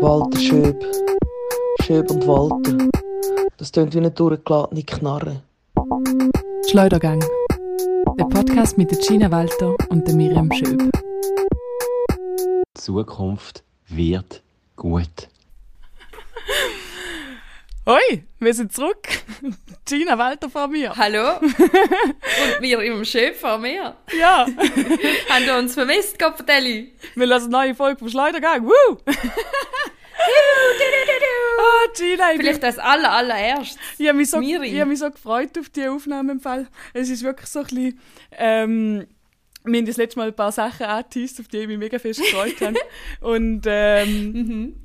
Walter Schöb. Schöb und Walter. Das tönt wie eine durchgeladene Knarre. Schleudergang. Der Podcast mit der Gina Walter und der Miriam Schöb. Die Zukunft wird gut. Hoi, wir sind zurück. Gina Walter vor mir. Hallo? Und wir im Chef vor mir. Ja, Haben wir uns vermisst, Kopfdelli? wir lassen eine neue Folge vom Schleudergang. Woo! Ah, Gina, ich, bin, Vielleicht das aller, allererst. ich habe mich, so, ich hab mich so gefreut auf die Aufnahme im Fall. Es ist wirklich so ein bisschen... Ähm, wir haben das letzte Mal ein paar Sachen angeteased, auf die ich mich mega fest gefreut habe. Und, ähm,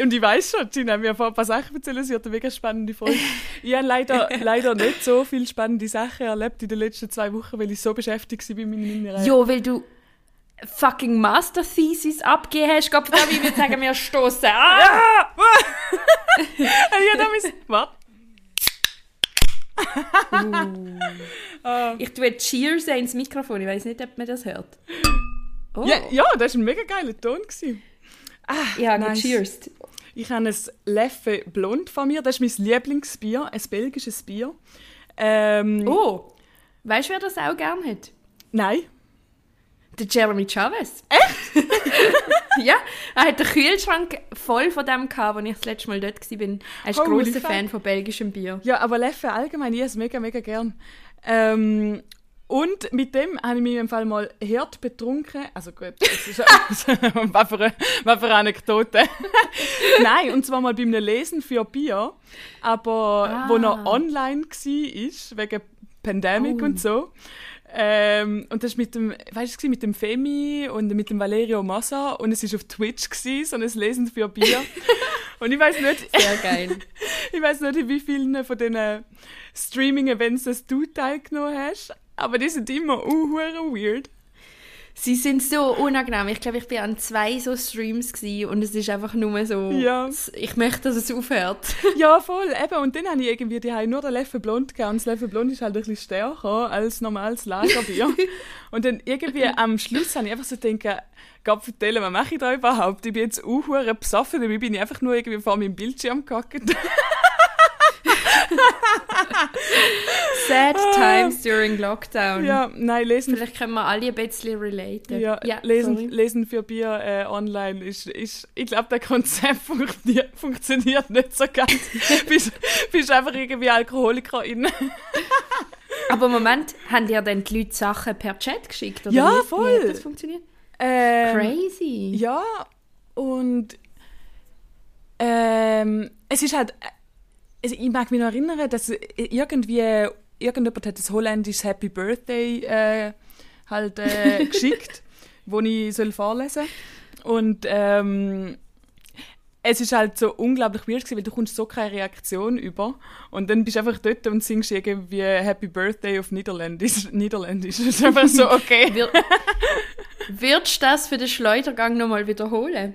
und ich weiß schon, Gina, wir haben ein paar Sachen erzählt, sie hat eine mega spannende Folge. Ich habe leider, leider nicht so viele spannende Sachen erlebt in den letzten zwei Wochen, weil ich so beschäftigt war mit meiner... Jo, weil du fucking Master Thesis abgegeben hast, Kopfdelli, ich würde sagen, wir stoßen an. Ja! ich habe da mein... Warte. Ich tue Cheers ins Mikrofon, ich weiß nicht, ob man das hört. Oh, Ja, ja, das war ein mega geiler Ton. Ich habe nice. gecheerst. Ich habe ein Leffe Blond von mir. Das ist mein Lieblingsbier, ein belgisches Bier. Ähm, Oh, weißt du, wer das auch gern hat? Nein. Der Jeremy Chavez. Echt? ja, er hat den Kühlschrank voll von dem gehabt, als ich das letzte Mal dort war. Er ist Holy grosser fuck. Fan von belgischem Bier. Ja, aber Leffe allgemein, ich esse es mega, mega gern. Ähm, und mit dem habe ich mich im Fall mal hart betrunken. Also gut, das ist was, für eine, was für eine Anekdote. Nein, und zwar mal beim Lesen für Bier, aber wo noch online war, wegen Pandemic Oh. und so. Ähm, und das ist mit dem, weißt du, mit dem Femi und mit dem Valerio Massa und es ist auf Twitch gewesen, so ein Lesen für Bier. und ich weiß nicht, Sehr geil. ich weiß nicht, in wie vielen von diesen Streaming-Events du teilgenommen hast, aber die sind immer uh, weird. Sie sind so unangenehm. Ich glaube, ich war an zwei so Streams und es ist einfach nur so. Ja. Ich möchte, dass es aufhört. Ja, voll, eben. Und dann habe ich irgendwie die haben nur den Leffe Blond gegeben. Und das Leffe Blond ist halt ein bisschen stärker als normales Lagerbier. und dann irgendwie am Schluss habe ich einfach so gedacht, Gott vertellen, was mache ich da überhaupt? Ich bin jetzt auch besoffen, dabei bin ich einfach nur irgendwie vor meinem Bildschirm gehockt. Sad times during Lockdown. ja, nein, lesen Vielleicht können wir alle ein bisschen relaten. Ja, lesen, sorry. lesen für Bier äh, online ist, ist ich glaube, der Konzept funktioniert, funktioniert nicht so ganz. bist, bist einfach irgendwie Alkoholikerin. Aber Moment, haben dir dann die Leute Sachen per Chat geschickt? Oder Ja, wie, Wie voll. hat das funktioniert? Ähm, Crazy. Ja, und ähm, es ist halt, also ich mag mich noch erinnern, dass irgendwie irgendjemand hat das holländisches Happy Birthday äh, halt äh, geschickt, wo ich soll vorlesen und ähm, es ist halt so unglaublich weird gewesen, weil du kommst so keine Reaktion über und dann bist du einfach dort und singst irgendwie Happy Birthday auf Niederländisch. Niederländisch. Das ist einfach so, okay. Wir, Würdest du das für den Schleudergang nochmal wiederholen?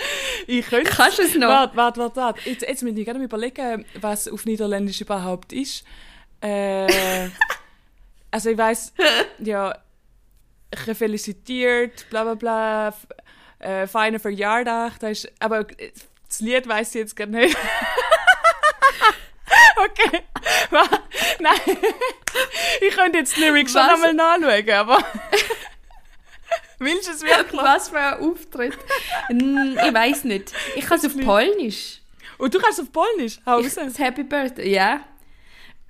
Ich könnte Kannst es noch? Warte, warte, warte. warte. Jetzt, jetzt muss ich mal überlegen, was auf Niederländisch überhaupt ist. Äh, also ich weiß, ja, gefeliciteerd, bla bla bla, äh, feine Verjaardag. Das ist, aber das Lied weiß ich jetzt gar nicht. okay. Nein. Ich könnte jetzt die Lyrics schon einmal nachschauen, aber... Willst du es wirklich? Was für ein Auftritt? Hm, ich weiß nicht. Ich kann es auf Polnisch. Und du kannst auf Polnisch? Hau raus. Das Happy Birthday, ja.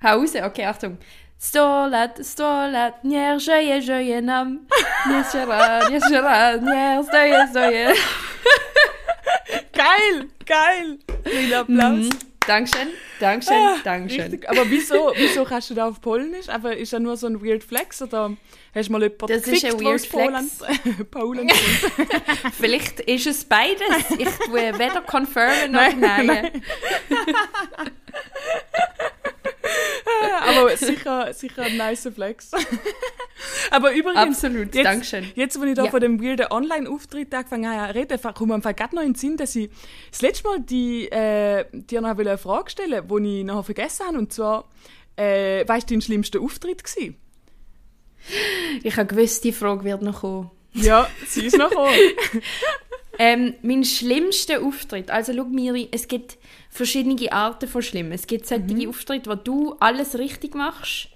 Hau raus, okay, Achtung. Sto lat, sto lat, nie żyje, żyje nam. Nie szara, nie szara, nie stoje, stoje. Geil, geil. Kleiner Applaus. Mhm. Dankeschön, Dankeschön, Ah, Dankeschön. Richtig. Aber wieso, wieso kannst du da auf Polnisch? Aber ist das nur so ein Weird Flex oder hast du mal jemanden Das ist ein gefickt, Weird Poland kommt? Vielleicht ist es beides. Ich tue weder confirmen noch Nein, nein. nein. Aber sicher, sicher ein nicer Flex. Aber übrigens, Absolut, jetzt, Dankeschön. jetzt, wo ich da Ja. von dem weirden Online-Auftritt angefangen habe zu reden, kommt mir gerade noch in den Sinn, dass ich das letzte Mal die, äh, dir noch eine Frage stellen wollte, die ich nachher vergessen habe. Und zwar, äh, weißt du, dein schlimmster Auftritt war? Ich habe gewusst, die Frage wird noch kommen. Ja, sie ist noch gekommen. Ähm, mein schlimmster Auftritt, also schau Miri, es gibt verschiedene Arten von schlimm. Es gibt solche Mhm. Auftritte, wo du alles richtig machst,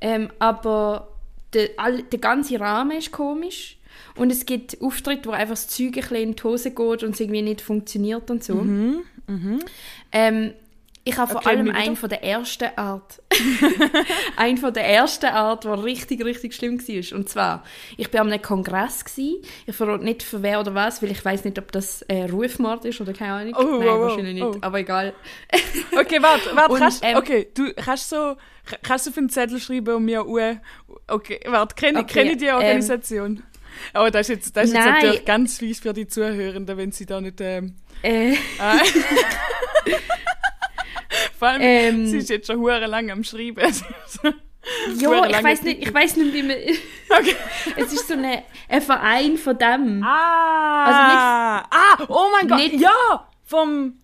ähm, aber der, all, der ganze Rahmen ist komisch. Und es gibt Auftritte, wo einfach das Zeug ein bisschen in die Hose geht und es irgendwie nicht funktioniert und so. Ähm, ich habe vor Okay, allem einen von der ersten Art. einen von der ersten Art, der richtig, richtig schlimm war. Und zwar, ich war an einem Kongress. Gewesen. Ich verrate nicht für wer oder was, weil ich weiß nicht, ob das äh, Rufmord ist oder keine Ahnung. Oh, Nein, wow, wahrscheinlich nicht, oh. aber egal. Okay, warte, warte, Und, kannst, ähm, okay, du kannst so, kannst du auf einen Zettel schreiben und mir Uhr, okay, warte, kenne Okay, kenn ich die ähm, Organisation? oh, das ist jetzt, das ist jetzt natürlich ganz fies für die Zuhörenden, wenn sie da nicht, ähm, Äh, ah. Vor allem, Ähm. sie ist jetzt schon hure lang am Schreiben. ja, ich weiß nicht, ich weiß nicht, wie man. okay. es ist so eine, ein Verein von dem. Ah, ah, oh mein Gott, nicht- ja, vom,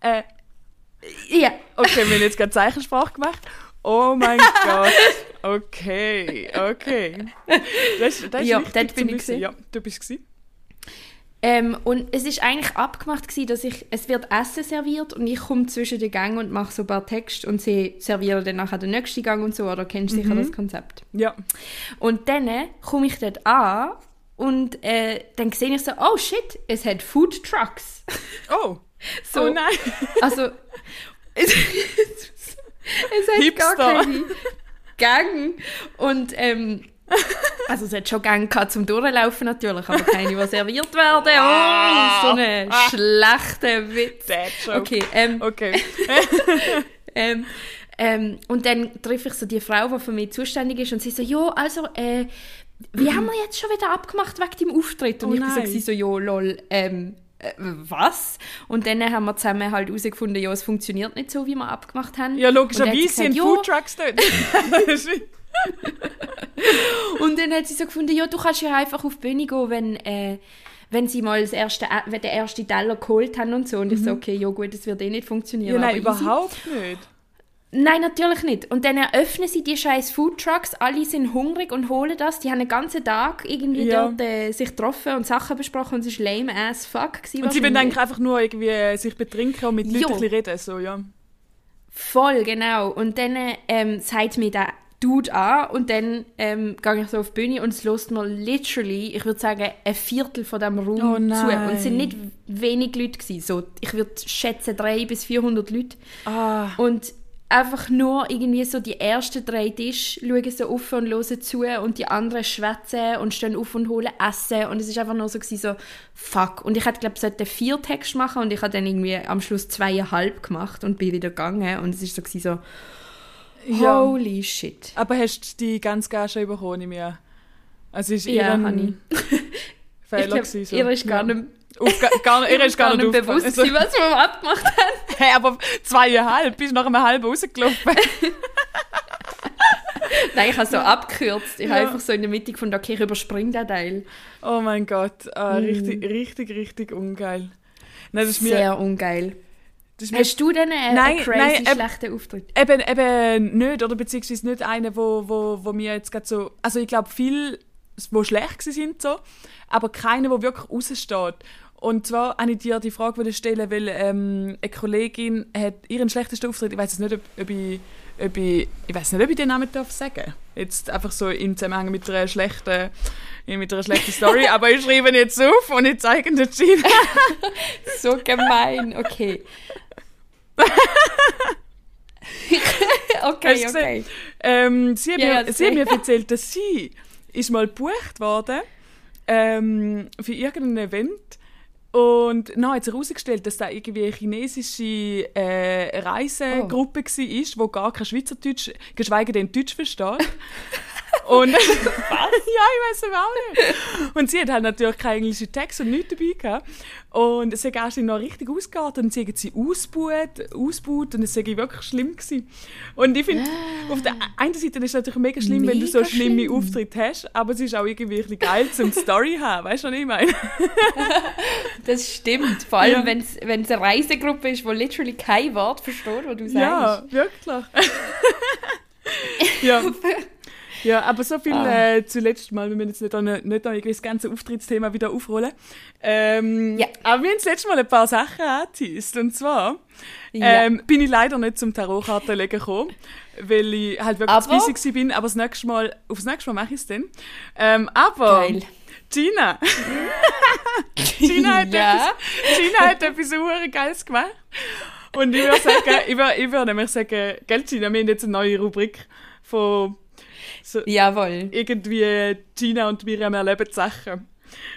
äh, Ja. okay, wir haben jetzt gerade Zeichensprache gemacht. Oh mein Gott, okay, okay. Das, das ist Ja, wichtig bin ich. Ja, du bist gewesen. Ähm, und es ist eigentlich abgemacht gewesen, dass ich, es wird Essen serviert und ich komme zwischen den Gängen und mache so ein paar Texte und sie servieren dann nachher den nächsten Gang und so, oder kennst du Mhm. sicher das Konzept? Ja. Und dann komme ich dort an und äh, dann sehe ich so, oh shit, es hat Food Trucks. Oh, So, oh nein. Also, es, es hat Hipster. gar keine Gang. Und, ähm, also es hat schon gehabt zum Durchlaufen natürlich, aber keine, die serviert werden. Oh, so ein schlechter Witz. Dad Joke. Okay, ähm, Okay. ähm, ähm, und dann treffe ich so die Frau, die für mich zuständig ist und sie so, ja, also, äh, wie haben wir jetzt schon wieder abgemacht wegen deinem Auftritt? Und Oh ich bin so, nein. so, ja, lol, ähm, äh, was? Und dann haben wir zusammen halt herausgefunden, ja, es funktioniert nicht so, wie wir abgemacht haben. Ja, logischerweise sind Foodtrucks dort. Und dann hat sie so gefunden, ja, du kannst ja einfach auf die Bühne gehen, wenn, äh, wenn sie mal das erste, äh, wenn den ersten Teller geholt haben und so. Und ich so, okay, ja gut, das wird eh nicht funktionieren. Mhm. ja, nein, aber easy. überhaupt nicht. Nein, natürlich nicht. Und dann eröffnen sie die scheiß Foodtrucks, alle sind hungrig und holen das. Die haben den ganzen Tag irgendwie Ja. dort äh, sich getroffen und Sachen besprochen und es war lame as fuck. gewesen Und sie wollen eigentlich einfach nur irgendwie äh, sich betrinken und mit Leuten reden, so, ja. Voll, genau. Und dann ähm, sagt mir der Dude an und dann ähm, gehe ich so auf die Bühne und es lässt mir literally, ich würde sagen, ein Viertel von dem Raum Oh zu. Und es sind nicht wenig Leute gewesen. So, ich würde schätzen 300 bis 400 Leute. Ah, Und einfach nur irgendwie so die ersten drei Tische schauen so auf und hören zu und die anderen schwätzen und stehen auf und holen Essen und es ist einfach nur so gewesen, so fuck. Und ich hätte glaube ich vier Texte machen und ich habe dann irgendwie am Schluss zweieinhalb gemacht und bin wieder gegangen und es ist so gewesen, so Ja. holy shit. aber hast du die ganz Gage bekommen, ich an? Also ist Ja, ihr habe ein ich. Fehler Ich glaube, gewesen, so. ihr ist gar Ja. nicht, Aufga gar, ihr ist gar, gar nicht bewusst, aufgefallen. gewesen, was wir abgemacht haben. Hey, aber zweieinhalb, bist nach einem halben rausgelaufen. Nein, ich habe so abgekürzt. Ich habe Ja. einfach so in der Mitte gefunden, okay, ich überspringe den Teil. oh mein Gott, ah, richtig, richtig, richtig ungeil. Nein, das ist mir, Mm. Sehr ungeil. Das Hast du denn einen, Nein, einen crazy nein, schlechten Auftritt? Eben, eben nicht, oder beziehungsweise nicht einer, wo, wo, wo mir jetzt gerade so, also ich glaube viel, wo schlecht sind so, aber keiner, wo wirklich raussteht. Und zwar habe ich dir die Frage stellen, weil ähm, eine Kollegin hat ihren schlechtesten Auftritt, ich weiß nicht, ob, ob ich, ob ich, ich weiß nicht, ob ich den Namen darf sagen. Jetzt einfach so im Zusammenhang mit einer schlechten, mit einer schlechten Story, aber ich schreibe ihn jetzt auf und ich zeige ihn der Gina. So gemein, okay. okay, okay. Ähm, sie hat, Ja, mir, sie hat mir erzählt, dass sie ist mal gebucht worden ähm, für irgendein Event und dann hat sich herausgestellt, dass da irgendwie eine chinesische äh, Reisegruppe war, die gar kein Schweizerdeutsch, geschweige denn Deutsch versteht. Und Was? ja, ich weiß es auch nicht. Und sie hat halt natürlich keinen englischen Text und nichts dabei gehabt. Und es hat erst noch richtig ausgeartet und sie hat sie ausgebaut, ausgebaut und es sei wirklich schlimm gewesen. Und ich finde, auf der einen Seite ist es natürlich mega schlimm, wenn du so Mega schlimme schlimm. Auftritte hast, aber es ist auch irgendwie ein bisschen geil zum Story haben, weißt du, was ich meine? Das stimmt. Vor allem, Ja. wenn es eine Reisegruppe ist, die literally kein Wort versteht, was du sagst. Ja, wirklich. ja. Ja, aber so viel Ah. äh, zuletzt mal, wir müssen jetzt nicht, noch- nicht irgendwie das ganze Auftrittsthema wieder aufrollen. Ähm, Ja. Aber wir haben das letzte Mal ein paar Sachen angeteased. Und zwar Ja. ähm, bin ich leider nicht zum Tarotkarten legen gekommen, weil ich halt wirklich Aber- busy bin. Aber das nächste Mal, aufs nächste Mal mache ich es dann. Ähm, aber Geil. Gina. Gina, hat Ja. etwas, Gina hat etwas super Geiles gemacht. Und ich würde sagen, ich würde, ich würde nämlich sagen, gell Gina, wir haben jetzt eine neue Rubrik von so, Jawohl. irgendwie Gina und Miriam erleben Sachen.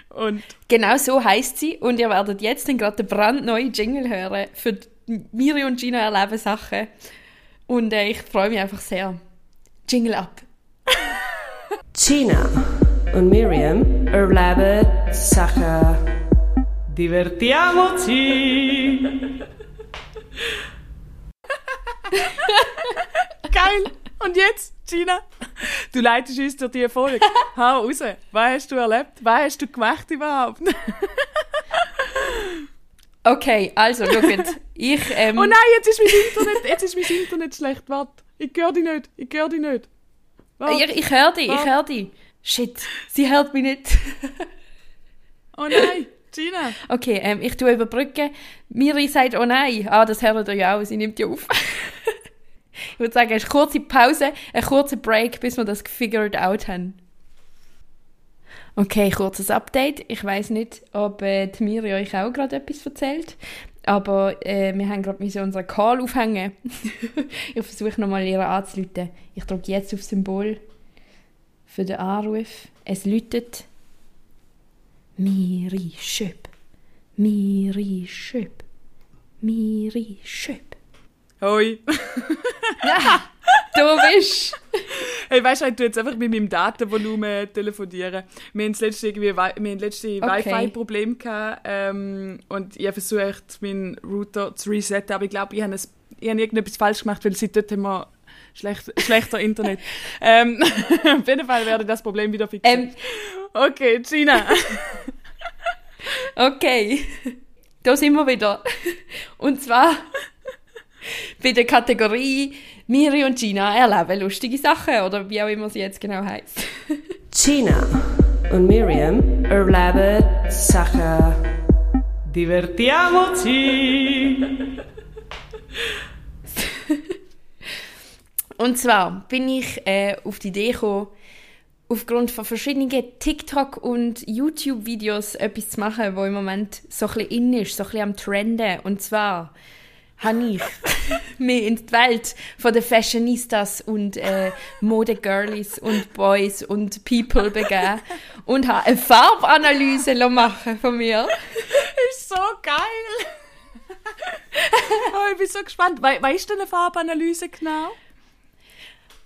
Und Genau so heißt sie. Und ihr werdet jetzt dann gerade den brandneuen Jingle hören für Miri und Gina erleben Sachen. Und äh, ich freue mich einfach sehr. Jingle ab. Gina und Miriam erleben Sachen. Divertiamoci! geil! Und jetzt, Gina, du leitest uns durch die Folge. Hau raus. Was hast du erlebt? Was hast du gemacht überhaupt? Okay, also, schaut. Ich, ähm, Oh nein, jetzt ist mein Internet, jetzt ist mein Internet schlecht. Warte, ich höre dich nicht. Ich höre dich nicht. Warte. ich, ich höre dich, ich höre dich. Shit, sie hört mich nicht. Oh nein, Gina. Okay, ähm, ich tue überbrücken. Miri sagt, oh nein. Ah, das hört ihr ja auch, sie nimmt ja auf. Ich würde sagen, eine kurze Pause, ein kurzer Break, bis wir das gefigured out haben. Okay, kurzes Update. Ich weiß nicht, ob äh, Miri euch auch gerade etwas erzählt, aber äh, wir haben gerade unseren Call aufhängen. ich versuche nochmal ihre anzuleiten. Ich drücke jetzt auf Symbol für den Anruf. Es läutet. Miri Schöp. Miri Schöp. Miri Schöp. Hoi. Ja, du bist. Hey, weißt du, ich tue jetzt einfach mit meinem Datenvolumen telefonieren. Wir haben das letzte, irgendwie, Wi- wir haben letzte Okay. Wi-Fi-Problem gehabt, ähm, und ich habe versucht, meinen Router zu resetten, aber ich glaube, ich habe, es- ich habe irgendetwas falsch gemacht, weil seitdem haben wir schlecht, schlechter Internet. ähm, auf jeden Fall werde ich das Problem wieder fixen. Ähm, okay, Gina. okay. Da sind wir wieder. Und zwar bei der Kategorie Miri und Gina erleben lustige Sachen oder wie auch immer sie jetzt genau heißt. Gina und Miriam erleben Sachen. Divertiamoci! Und zwar bin ich äh, auf die Idee gekommen, aufgrund von verschiedenen TikTok- und YouTube-Videos etwas zu machen, wo im Moment so ein bisschen in ist, so ein bisschen am Trenden. Und zwar habe ich mich in die Welt von den Fashionistas und äh, Modegirlies und Boys und People begeben und habe eine Farbanalyse machen von mir. ist so geil. oh, ich bin so gespannt. We weißt du eine Farbanalyse genau?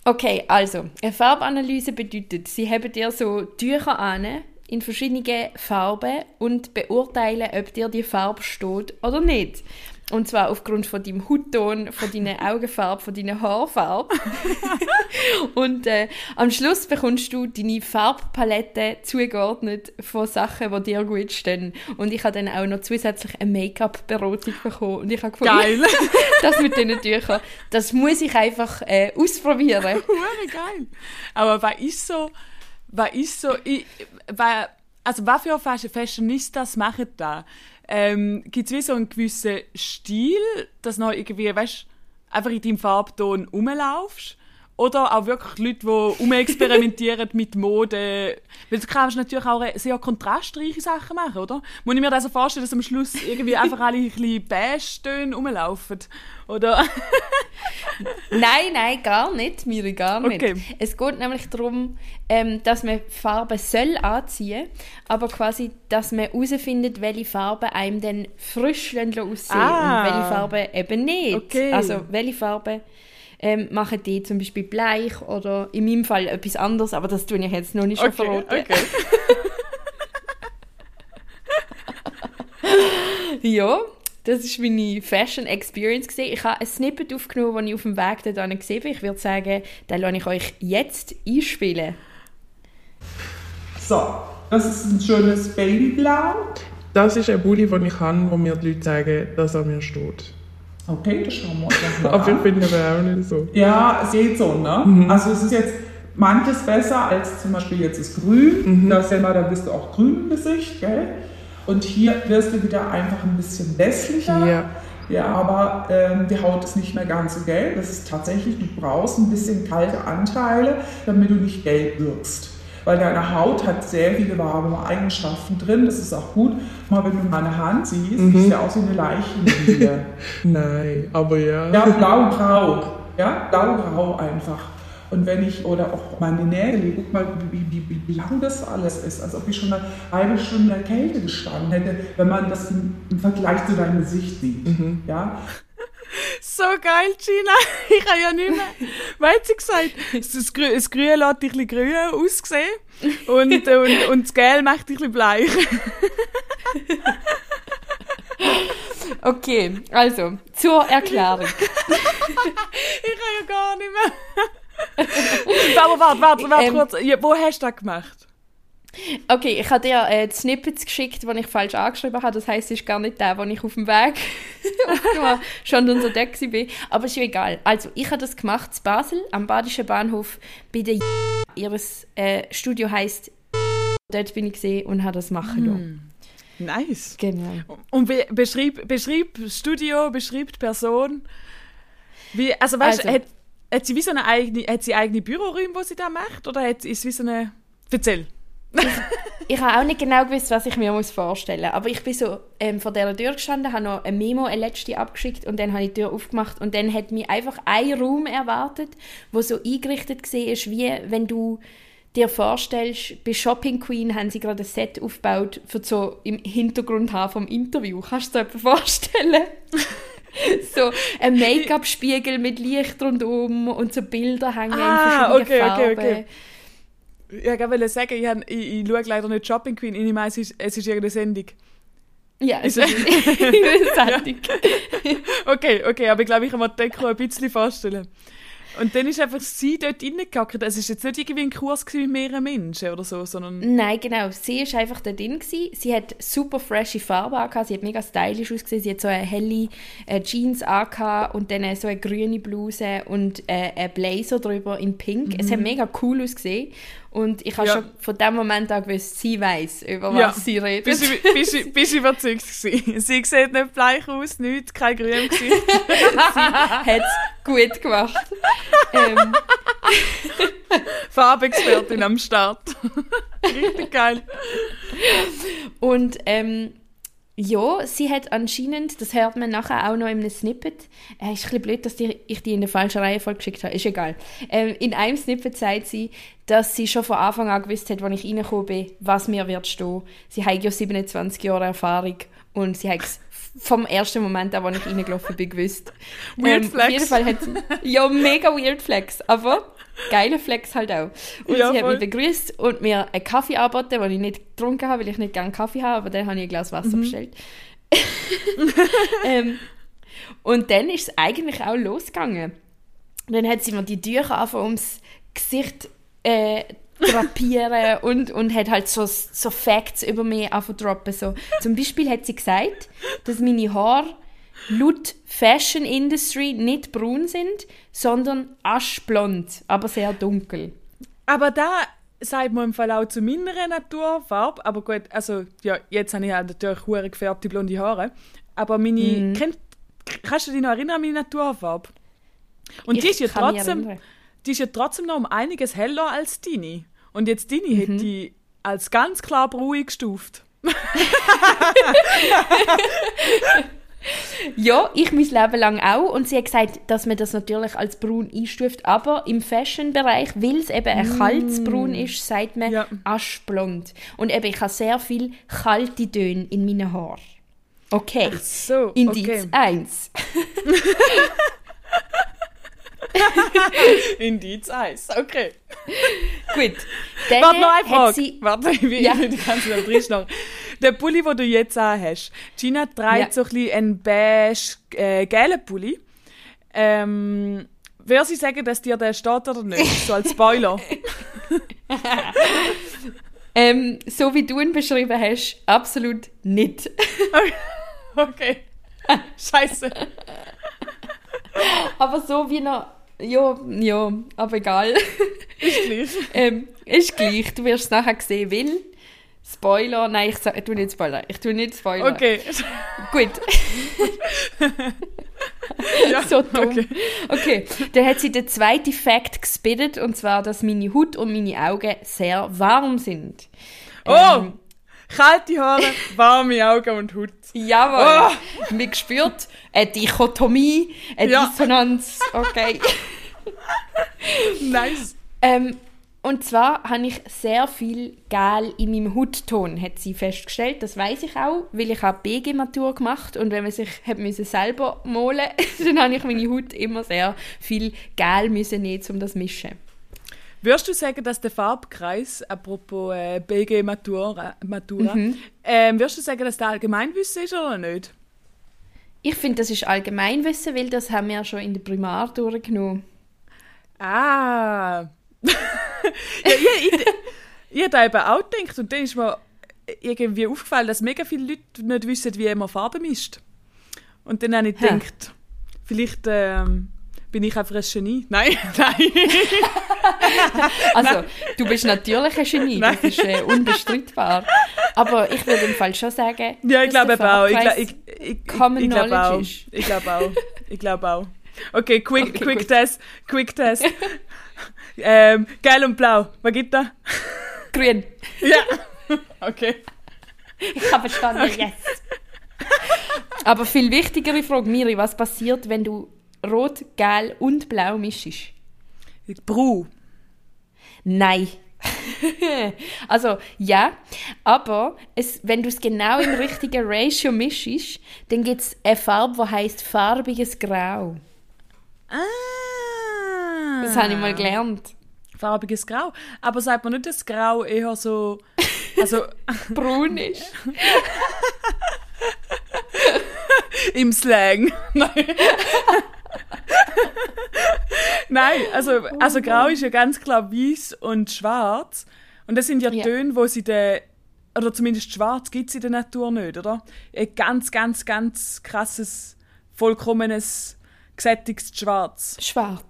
Okay, also, eine Farbanalyse bedeutet, sie haben dir so Tücher an in verschiedenen Farben und beurteilen, ob dir die Farbe steht oder nicht. Und zwar aufgrund von deinem Hautton, von deiner Augenfarbe, von deiner Haarfarbe. und äh, am Schluss bekommst du deine Farbpalette zugeordnet von Sachen, die dir gut stehen. Und ich habe dann auch noch zusätzlich eine Make-up-Beratung bekommen. Und ich habe gefunden, Geil. das mit diesen Tüchern, das muss ich einfach äh, ausprobieren. Geil. Aber was ist so, was ist so, ich, was, also was für Fashion- Fashionistas machen da? Ähm, Gibt es wie so einen gewissen Stil, dass noch irgendwie, weißt einfach in deinem Farbton rumlaufst? Oder auch wirklich Leute, die umexperimentieren mit Mode. Weil du kannst natürlich auch sehr kontrastreiche Sachen machen, oder? Muss ich mir das so vorstellen, dass am Schluss irgendwie einfach alle ein bisschen beige-Töne rumlaufen? Oder? Nein, nein, gar nicht, Miri, gar nicht. Okay. Es geht nämlich darum, ähm, dass man Farben soll anziehen, aber quasi, dass man herausfindet, welche Farben einem dann frisch aussehen Ah. und welche Farben eben nicht. Okay. Also, welche Farben ähm, machen die zum Beispiel bleich oder in meinem Fall etwas anderes, aber das tue ich jetzt noch nicht schon Okay, verraten. okay. Ja, das ist meine Fashion Experience gesehen. Ich habe ein Snippet aufgenommen, das ich auf dem Weg dorthin gesehen habe. Ich würde sagen, den lasse ich euch jetzt einspielen. So, das ist ein schönes Babyblau. Das ist ein Bulli, den ich habe, wo mir die Leute sagen, dass er mir steht. Das schauen wir uns an. finde aber auch nicht so. Ja, es geht so, ne? Also es ist jetzt, manches besser als zum Beispiel jetzt das Grün. Das ist ja immer, da bist du auch grün im Gesicht, gell? Und hier wirst du wieder einfach ein bisschen wässlicher. Ja. Ja, aber ähm, die Haut ist nicht mehr ganz so gelb. Das ist tatsächlich, du brauchst ein bisschen kalte Anteile, damit du nicht gelb wirkst. Weil deine Haut hat sehr viele warme Eigenschaften drin. Das ist auch gut. Mal wenn du meine Hand siehst, Mhm. ist ja auch so eine Leiche. Nein, aber ja. Ja, blau-grau. Ja, blau-grau einfach. Und wenn ich, oder auch meine Nägel, guck mal, wie, wie, wie, wie lang das alles ist, als ob ich schon eine halbe Stunde in der Kälte gestanden hätte, wenn man das im, im Vergleich zu deinem Gesicht sieht. Ja, So geil, Gina. Ich habe ja nicht mehr, weißt du, gesagt, das, Grü das Grün lässt dich ein bisschen grün aussehen und, und, und das Gel macht dich ein bisschen bleich. Okay, also, zur Erklärung. Ich kann ja gar nicht mehr. Aber warte, warte, warte Ähm, kurz. Ja, wo hast du das gemacht? Okay, ich habe dir äh, die Snippets geschickt, die ich falsch angeschrieben habe. Das heisst, es ist gar nicht der, den ich auf dem Weg schon unter Deck war. Aber ist ja egal. Also, ich habe das gemacht in Basel, am Badischen Bahnhof, bei der Ihres äh, Studio heisst Dort bin ich gesehen und habe das machen lassen. Nice. Genau. Und be beschreib, beschreib Studio, beschreib die Person. Wie, also weißt du, Also- hat, hat sie wie so eine eigene, hat sie eigene Büroräume, wo sie da macht? Oder hat, ist es wie so eine... Erzähl. Ich habe auch nicht genau gewusst, was ich mir muss vorstellen muss. Aber ich bin so ähm, vor dieser Tür gestanden, habe noch ein Memo, eine letzte abgeschickt und dann habe ich die Tür aufgemacht und dann hat mich einfach ein Raum erwartet, wo so eingerichtet war, wie wenn du dir vorstellst, bei Shopping Queen haben sie gerade ein Set aufgebaut für so im Hintergrund haben vom Interview. Kannst du dir das vorstellen? so ein Make-up-Spiegel mit Licht rundum und so Bilder hängen Ah, in verschiedenen okay, okay, Farben. okay. Ja, ich wollte sagen, ich, hab, ich, ich schaue leider nicht Shopping Queen. Ich meine, es ist, es ist irgendeine Sendung. Ja, es ist eine Sendung. Okay, okay, aber ich glaube, ich kann mir die Deko ein bisschen vorstellen. Und dann ist einfach sie dort reingehackt. Es war jetzt nicht irgendwie ein Kurs mit mehreren Menschen oder so, sondern... Nein, genau. Sie war einfach da drin. Gewesen. Sie hat super frische Farbe angehabt. Sie hat mega stylisch ausgesehen. Sie hat so eine helle äh, Jeans angehabt und dann so eine grüne Bluse und äh, einen Blazer drüber in pink. Es hat mega cool ausgesehen. Und ich habe Ja. schon von dem Moment an gewusst, sie weiß über Ja. was sie redet. Bist du, bist, du- bist du überzeugt gewesen? Sie sieht nicht bleich aus, nichts, kein Grün im Gesicht. hat es gut gemacht. ähm, Farbexpertin am Start. Richtig geil. Und ähm, ja, sie hat anscheinend, das hört man nachher auch noch in einem Snippet, äh, ist ein bisschen blöd, dass die, ich die in der falschen Reihenfolge geschickt habe, ist egal. Ähm, in einem Snippet sagt sie, dass sie schon von Anfang an gewusst hat, als ich reingekommen bin, was mir wird stehen. Sie hat ja 27 Jahre Erfahrung und sie hat es vom ersten Moment an, als ich reingelaufen bin, gewusst. Weird Auf Flex. jeden Fall hat sie, ja, mega weird Flex, aber geile Flex halt auch. Und Ja, sie hat voll. mich begrüßt und mir einen Kaffee angeboten, den ich nicht getrunken habe, weil ich nicht gerne Kaffee habe, aber dann habe ich ein Glas Wasser Mhm. bestellt. ähm, und dann ist es eigentlich auch losgegangen. Dann hat sie mir die Tücher angefangen ums Gesicht äh, drapieren und, und hat halt so, so Facts über mich angefangen droppen. So. Zum Beispiel hat sie gesagt, dass meine Haare laut Fashion Industry nicht braun sind, sondern aschblond, aber sehr dunkel. Aber da sagt man im Fall auch zu meiner Naturfarbe. Aber gut, also ja, jetzt habe ich halt natürlich hure gefärbte blonde Haare. Aber meine, Mhm. kennt, kannst du dich noch erinnern an meine Naturfarbe? Und Ich die ist ja trotzdem, die ist ja trotzdem noch um einiges heller als deine. Und jetzt deine Mhm. hätte die als ganz klar braun eingestuft. Ja, ich mein Leben lang auch. Und sie hat gesagt, dass man das natürlich als braun einstuft. Aber im Fashion-Bereich, weil es eben ein kaltes Braun ist, sagt man Ja. aschblond. Und eben, ich habe sehr viel kalte Töne in meinen Haaren. Okay. So, Indiz okay. 1. Indiz Eis, okay. Gut. Dann Warte noch eine Frage. sie... Warte, ich will Ja. die ganze Zeit. Der Pulli, den du jetzt an hast, Gina trägt Ja. so ein bisschen einen beige, äh, gelben Pulli. Ähm, Würde sie sagen, dass dir der steht oder nicht? So als Spoiler. Ähm, so wie du ihn beschrieben hast, absolut nicht. okay. Scheiße. Aber so wie er Ja, ja, aber egal. Ist gleich. ähm, ist gleich, du wirst es nachher sehen, weil Spoiler, nein, ich, sag, ich tue nicht Spoiler, ich tue nicht Spoiler. Okay. Gut. Ja, so dumm. okay. Okay. dann hat sie den zweiten Fact gespittet, und zwar, dass meine Haut und meine Augen sehr warm sind. Oh! Ähm, Kalte Haare, warme Augen und Haut. Jawohl. Man spürt eine Dichotomie, eine Ja. Dissonanz. Okay. Nice. ähm, und zwar habe ich sehr viel Gel in meinem Hautton, hat sie festgestellt. Das weiß ich auch, weil ich habe BG-Matur gemacht und wenn man sich hat müssen selber malen, dann habe ich meine Haut immer sehr viel Gel müssen nehmen, um das zu mischen. Würdest du sagen, dass der Farbkreis, apropos äh, BG Matura, Matura Mhm. ähm, würdest du sagen, dass der Allgemeinwissen ist oder nicht? Ich finde, das ist Allgemeinwissen, weil das haben wir ja schon in der Primar durchgenommen. Ah. Ja, ich, ich, ich habe eben auch gedacht und dann ist mir irgendwie aufgefallen, dass mega viele Leute nicht wissen, wie man Farben mischt. Und dann habe ich Hä? gedacht, vielleicht ähm, bin ich einfach ein Genie. Nein, nein. Also, du bist natürlich ein Genie, das ist äh, unbestreitbar. Aber ich würde im Fall schon sagen, Ja, ich glaube auch. Ich, ich, ich, ich, Common ich glaube Knowledge auch. ist. Ich glaube auch. Ich glaube auch. Okay, quick, Okay, quick gut. Test. Quick Test. ähm, geil und blau. Was gibt da? Grün. Ja. Okay. Ich habe verstanden, yes. Aber viel wichtigere Frage, Miri, was passiert, wenn du rot, gelb und blau mischst? Bru. Nein. also, ja, aber es, wenn du es genau im richtigen Ratio mischst, dann gibt es eine Farbe, die heißt farbiges Grau. Ah. Das habe ich mal gelernt. Farbiges Grau. Aber sagt man nicht, dass Grau eher so. Also Braun ist. im Slang. Nein. Nein, also, also Grau ist ja ganz klar weiß und schwarz. Und das sind ja, Ja. Töne, wo sie der oder zumindest schwarz gibt es in der Natur nicht, oder? Ein ganz, ganz, ganz krasses, vollkommenes, gesättigtes Schwarz. Schwarz.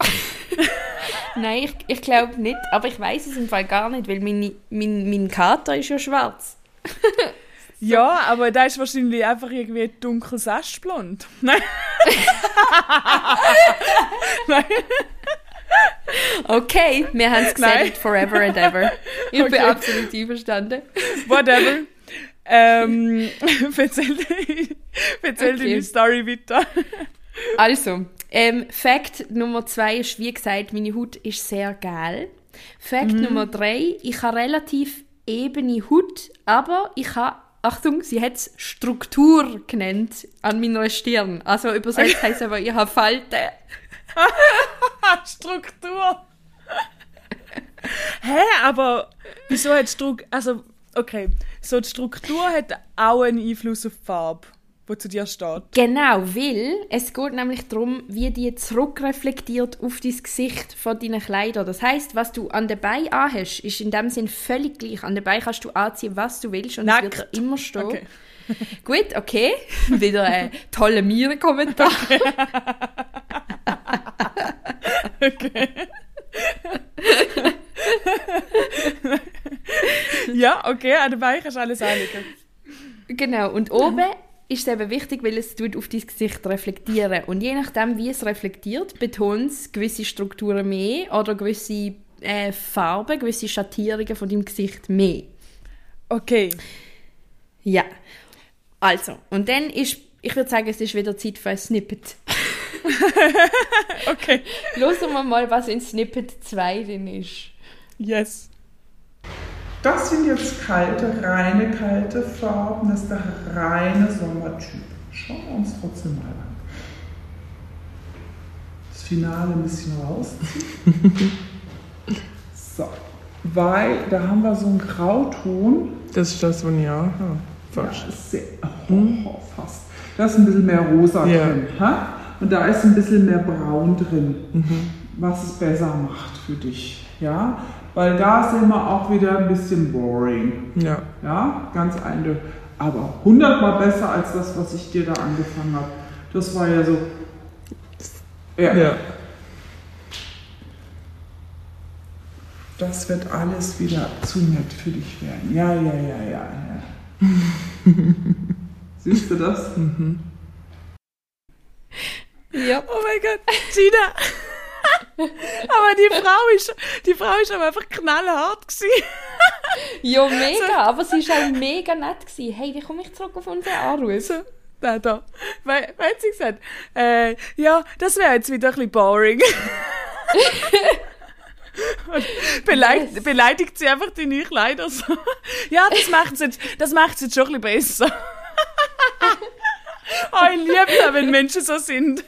Nein, ich, ich glaube nicht, aber ich weiß es im Fall gar nicht, weil meine, mein, mein Kater ist ja schwarz. Ja, aber da ist wahrscheinlich einfach irgendwie dunkles Aschblond. Nein. Nein. Okay, wir haben es gesagt, forever and ever. Ich bin Okay. absolut einverstanden. Whatever. ähm, erzähl, erzähl Okay. deine Story weiter. Also, ähm, Fakt Nummer zwei ist, wie gesagt, meine Haut ist sehr geil. Fakt Nummer drei, ich habe relativ ebene Haut, aber ich habe, Achtung, sie hat es Struktur genannt an meiner Stirn. Also übersetzt heisst aber, ich habe Falten. Struktur. Hä, aber wieso hat Struktur. Also, okay. So, die Struktur hat auch einen Einfluss auf die Farbe, die zu dir steht. Genau, weil es geht nämlich darum, wie die zurückreflektiert auf dein Gesicht von deinen Kleidern. Das heißt, was du an den Beinen anhast, ist in dem Sinn völlig gleich. An den Beinen kannst du anziehen, was du willst und es Nackt. wird immer stehen. Okay. Gut, okay. Wieder ein toller Mire-Kommentar. Ja, okay, an den Beinen kannst du alles anlegen. Genau, und oben ist es eben wichtig, weil es tut auf dein Gesicht reflektieren. Und je nachdem, wie es reflektiert, betont es gewisse Strukturen mehr oder gewisse äh, Farben, gewisse Schattierungen von deinem Gesicht mehr. Okay. Ja. Also, und dann ist, ich würde sagen, es ist wieder Zeit für ein Snippet. Okay. Hören wir mal, was in Snippet 2 drin ist. Yes. Das sind jetzt kalte, reine kalte Farben. Das ist der reine Sommertyp. Schauen wir uns trotzdem mal an. Das Finale ein bisschen rausziehen. so. Weil da haben wir so einen Grauton. Das ist das, auch habe. Ja, Fast. sehr, oh, fast. Da ist ein bisschen mehr rosa Ja. drin. Ha? Und da ist ein bisschen mehr braun drin. Mhm. was es besser macht für dich. Ja? weil da ist immer auch wieder ein bisschen boring. Ja. Ja, ganz eindeutig. Aber hundertmal besser als das, was ich dir da angefangen habe. Das war ja so. Ja. ja. Das wird alles wieder zu nett für dich werden. Ja, ja, ja, ja, ja. Siehst du das? Mhm. Ja. Oh mein Gott, Gina. aber die Frau ist, die Frau ist aber einfach knallhart gewesen. Ja, mega. Aber sie war auch mega nett. Gewesen. Hey, wie komme ich zurück auf unseren Anruf? So, da, da. Weil, weil sie gesagt, äh, ja, das wäre jetzt wieder ein bisschen boring. Beleidigt, Yes. beleidigt sie einfach deine Kleider so. Ja, das macht es jetzt, das macht's jetzt schon ein bisschen besser. oh, ich liebe es, wenn Menschen so sind.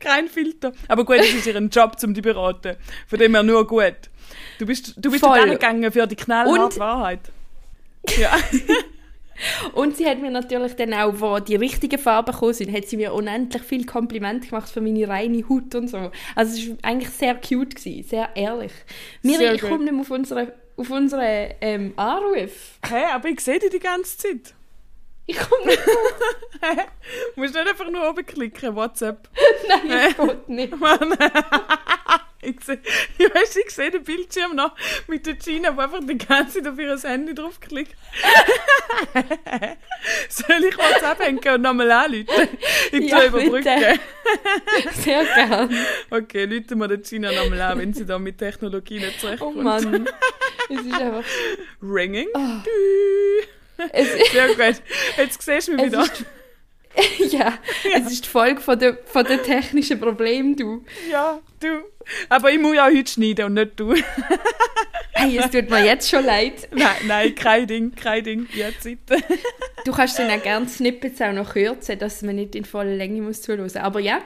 Kein Filter. Aber gut, es ist ihren Job, um die beraten. Von dem her nur gut. Du bist, du bist Voll. gegangen für die knallharte Und- Wahrheit. Ja. Und sie hat mir natürlich dann auch, wo die richtigen Farben gekommen sind, hat sie mir unendlich viel Kompliment gemacht für meine reine Haut und so. Also es war eigentlich sehr cute, gewesen, sehr ehrlich. Miri, Sehr ich komme nicht mehr auf unseren auf unsere, ähm, Anruf. Hä, aber ich sehe dich die ganze Zeit. Ich komme nicht Du musst nicht einfach nur oben klicken, WhatsApp. Nein, es geht nicht. Mann. ich sehe, ich weiss, ich sehe den Bildschirm noch mit der Gina, die einfach die ganze Zeit auf ihr Handy draufklickt. Soll ich WhatsApp hängen und nochmal anrufen? Ich Ja, überbrücken. Sehr gern. Okay, rufen wir der Gina nochmal an, wenn sie da mit Technologie nicht Oh zurechtkommt. Mann. Es ist einfach... Ringing. Es, Sehr gut. Jetzt siehst du mich wieder. ist- ja, es ist die Folge von der, von der technischen Probleme, du. Ja, du. Aber ich muss ja heute schneiden und nicht du. Hey, es tut mir jetzt schon leid. nein, nein, kein Ding, kein Ding. Jetzt Du kannst dann auch gerne Snippets auch noch kürzen, dass man nicht in voller Länge muss zuhören. Aber ja,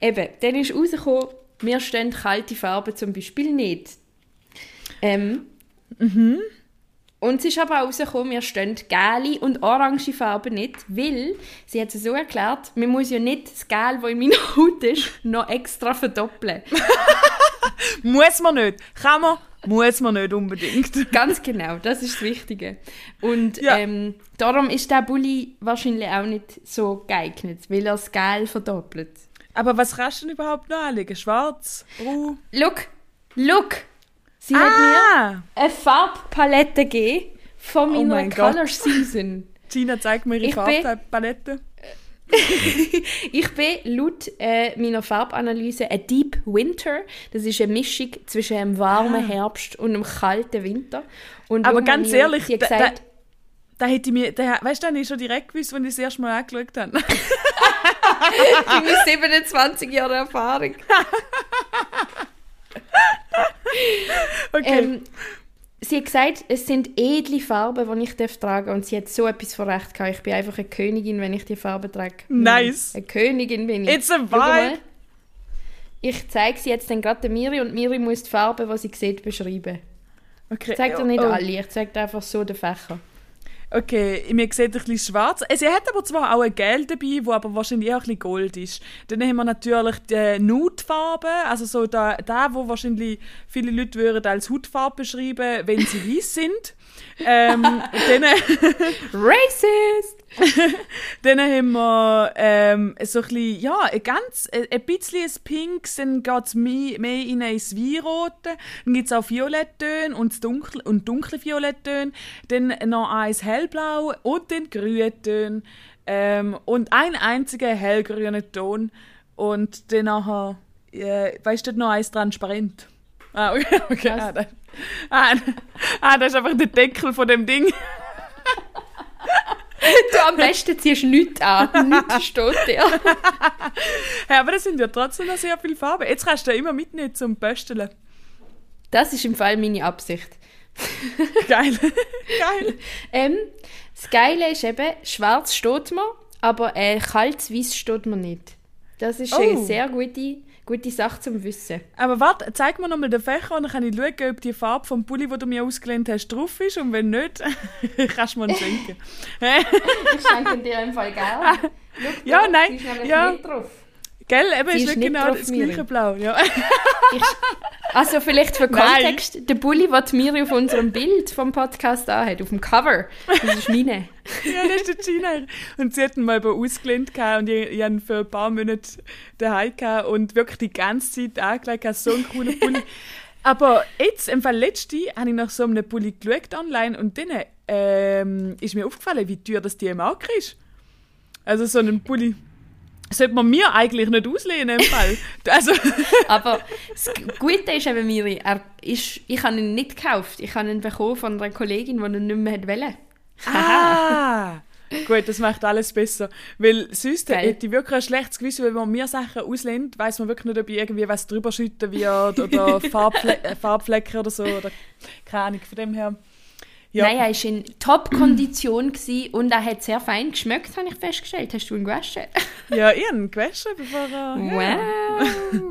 eben, dann ist rausgekommen, mir stehen kalte Farben zum Beispiel nicht. Ähm, Und es ist aber auch rausgekommen, mir stehen gelbe und orange Farben nicht, weil, sie hat es so erklärt, man muss ja nicht das Gel, das in meiner Haut ist, noch extra verdoppeln. Muss man nicht. Kann man, muss man nicht unbedingt. Ganz genau, das ist das Wichtige. Und Ja. ähm, darum ist der Bulli wahrscheinlich auch nicht so geeignet, weil er das Gel verdoppelt. Aber was kannst du denn überhaupt noch anlegen? Schwarz? Braun? Look, look! Sie hat Ah! mir eine Farbpalette gegeben von Oh meiner mein Gott. Color Season. Gina, zeig mir ihre Ich bin- Farbpalette. Ich bin laut äh, meiner Farbanalyse ein Deep Winter. Das ist eine Mischung zwischen einem warmen Herbst und einem kalten Winter. Und Ah. Aber ganz ich- ehrlich, hat da- da- gesagt, Da hätte ich mir, da, weißt du, dann ich schon direkt gewusst, als ich das erste Mal angeschaut habe. meine 27 Jahre Erfahrung. Okay. Ähm, sie hat gesagt, es sind edle Farben, die ich darf tragen und sie hat so etwas von Recht gehabt. Ich bin einfach eine Königin, wenn ich die Farben trage. Nice. Eine Königin bin ich. It's a vibe. Ich zeige sie jetzt dann gerade Miri und Miri muss die Farben, die sie sieht, beschreiben. okay. Ich zeige dir nicht oh. alle, ich zeige dir einfach so den Fächer. Okay, mir sieht ein bisschen schwarz. Äh, Sie hat aber zwar auch ein Gel dabei, wo aber wahrscheinlich auch ein bisschen Gold ist. Dann haben wir natürlich die Nude-Farbe, also so da, da, wo wahrscheinlich viele Leute würden als Hautfarbe beschreiben, wenn sie weiß sind. ähm, dann, Racist! dann haben wir ähm, so ein bisschen, ja, ein ganz, ein bisschen ein Pink, dann geht es mehr, mehr in ein Weinrote. Dann gibt es auch Violetttöne und, dunkel, und dunkle Violetttöne. Dann noch eins hellblau und dann Grüntöne. Ähm, und ein einziger hellgrüner Ton. Und dann nachher, äh, weißt du, noch eins transparent. Ah, okay. Ah, das, ah, ah, das ist einfach der Deckel von dem Ding. Du am besten ziehst nichts an, nichts steht dir. Hey, aber das sind ja trotzdem noch sehr viele Farben. Jetzt kannst du ja immer mitnehmen zum Pösteln. Das ist im Fall meine Absicht. Geil. Geil. Ähm, das Geile ist eben, schwarz steht mir, aber äh, kaltes Weiß steht mir nicht. Das ist eine Oh. sehr gute, gute Sache zum Wissen. Aber warte, zeig mir nochmal den Fächer und dann kann ich schauen, ob die Farbe vom Pulli, den du mir ausgelehnt hast, drauf ist. Und wenn nicht, kannst du mir einen schenken. Ich schenke dir im Fall gerne. Schau, Ja, nein, ja. drauf. Gell, eben Sie ist nicht nicht genau das gleiche Blau. Ja. Also vielleicht für Nein. Kontext, der Bulli, den Miri auf unserem Bild vom Podcast anhat, auf dem Cover, das ist meine. ja, das ist der Gina. Und sie hat ihn mal eben ausgelehnt und ich, ich habe für ein paar Monate daheim gehabt und wirklich die ganze Zeit angelegt, so ein cooler Pulli. Aber jetzt, im Fall letzte, habe ich nach so einem Pulli geschaut online und dann ähm, ist mir aufgefallen, wie teuer das die im Markt ist. Also so einen Pulli sollte man mir eigentlich nicht auslehnen im Fall. Also, Aber das Gute ist eben, Miri, er ist, ich habe ihn nicht gekauft. Ich habe ihn bekommen von einer Kollegin, die ihn nicht mehr wollen. ah, gut, das macht alles besser. Weil sonst Geil. hätte ich wirklich ein schlechtes Gewissen, wenn man mir Sachen auslehnt, weiß man wirklich nicht, ob ich irgendwie was drüber schütten wird oder Farbfle Farbflecken oder so. Oder keine Ahnung, von dem her. Ja. Nein, er war in Top-Kondition und er hat sehr fein geschmeckt, habe ich festgestellt. Hast du ihn gewaschen? Ja, ich habe ihn gewaschen, bevor er... Ja. Wow.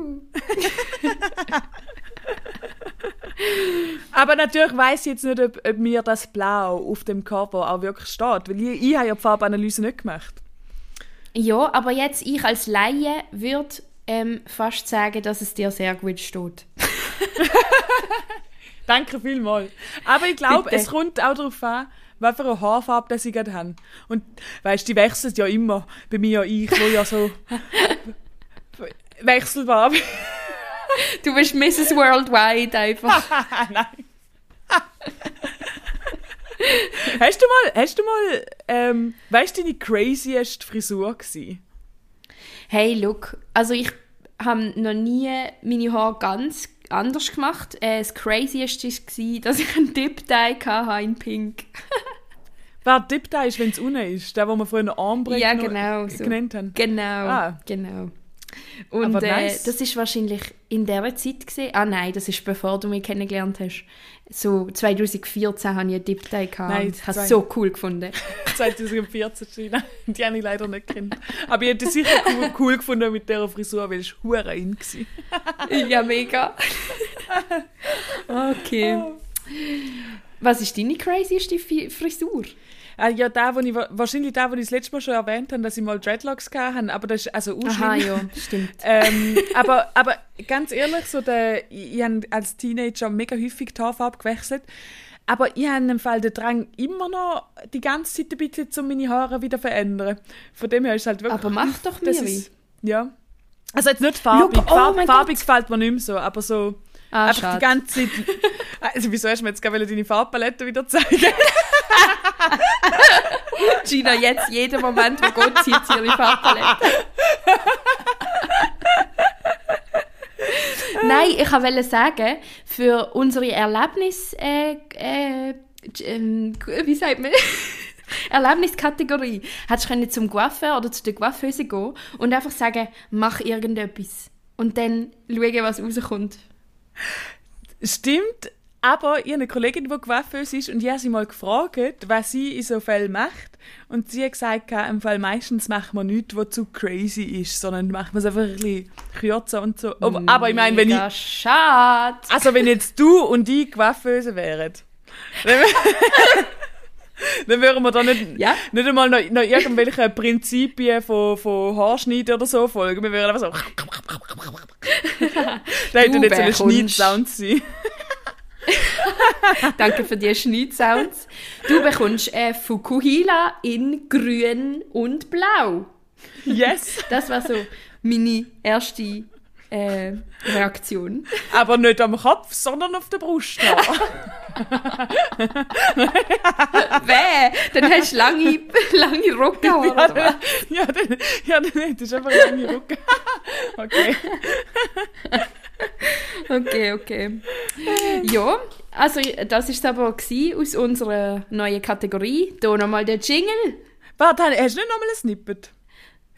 Aber natürlich weiß ich jetzt nicht, ob, ob mir das Blau auf dem Cover auch wirklich steht, weil ich, ich habe ja die Farbanalyse nicht gemacht. Ja, aber jetzt ich als Laie würde ähm, fast sagen, dass es dir sehr gut steht. Danke vielmals. Aber ich glaube, es kommt auch darauf an, was für eine Haarfarbe das ich gerade habe. Und weißt die wechselt ja immer. Bei mir ja ich, wo ja so wechselbar bin. Du bist Mrs. Worldwide einfach. Nein. hast du mal, hast du mal, ähm, weißt du, deine craziest Frisur gewesen? Hey, look, also ich habe noch nie meine Haare ganz anders gemacht. Äh, das Crazieste war, dass ich einen Dip-Dye hatte in Pink. Wer Dip da ist, wenn es unten ist, der, wo wir vorhin Armbreak Ja, genau, so. genannt haben. Genau, Ah. genau. Und Aber äh, nice. das ist wahrscheinlich in dieser Zeit gesehen. Ah nein, das ist bevor du mich kennengelernt hast. So 2014 hatte ich einen Dip-Dye. gehabt Nein, und Ich habe es so cool gefunden. 2014 China. Die habe ich leider nicht kennt. Aber ich hätte es sicher cool, cool gefunden mit dieser Frisur, weil es hure in war. ja, mega. okay. Was ist deine crazyste Frisur? Ah, ja, der, wo ich, wa- wahrscheinlich der, wo ich das letzte Mal schon erwähnt habe, dass ich mal Dreadlocks hatte, aber das ist also Aha, urschlimm. ja, stimmt. ähm, aber, aber ganz ehrlich, so der, ich, ich habe als Teenager mega häufig die Haarfarbe gewechselt. Aber ich habe im Fall den Drang immer noch die ganze Zeit ein bisschen, um meine Haare wieder zu verändern. Von dem her ist es halt wirklich... Aber mach doch Miri. ist, Ja. Also jetzt nicht farbig. Look, oh Farb, farbig gefällt mir nicht mehr so, aber so... Ah, einfach schade. die ganze Zeit... Also wieso hast du mir jetzt gerade deine Farbpalette wieder zeigen Gina, jetzt, jeden Moment, wo geht, zieht sie ihre Farbpalette. Nein, ich wollte sagen, für unsere Erlebnis... Äh, äh, ähm, wie sagt man? Erlebniskategorie. Hättest du zum Coiffeur oder zu der Coiffeuse gehen und einfach sagen, mach irgendetwas. Und dann schauen, was rauskommt. Stimmt, aber ich habe eine Kollegin, die Coiffeuse ist und ich habe sie mal gefragt, was sie in so Fällen macht. Und sie hat gesagt, im Fall meistens macht man nichts, was zu crazy ist, sondern macht man es einfach ein bisschen kürzer und so. Aber, aber ich meine, wenn ich, schade. also wenn jetzt du und ich Coiffeuse wären, dann, dann würden wir da nicht, Ja. nicht einmal noch, noch irgendwelche Prinzipien von, von Haarschneiden oder so folgen. Wir würden einfach so... da hätte Du nicht so ein Schneidsound sein. Danke für die Schneidsounds. Du bekommst äh, Fukuhila in grün und blau. Yes. Das war so meine erste äh, Reaktion. Aber nicht am Kopf, sondern auf der Brust. Weh, dann hast du lange, lange ja, oder was? dann, ja, dann, ja, dann das ist einfach lange Rücken. okay. Okay, okay. Ja, also das ist aber aus unserer neuen Kategorie. Hier nochmal der Jingle. Warte, hast du nicht nochmal ein Snippet?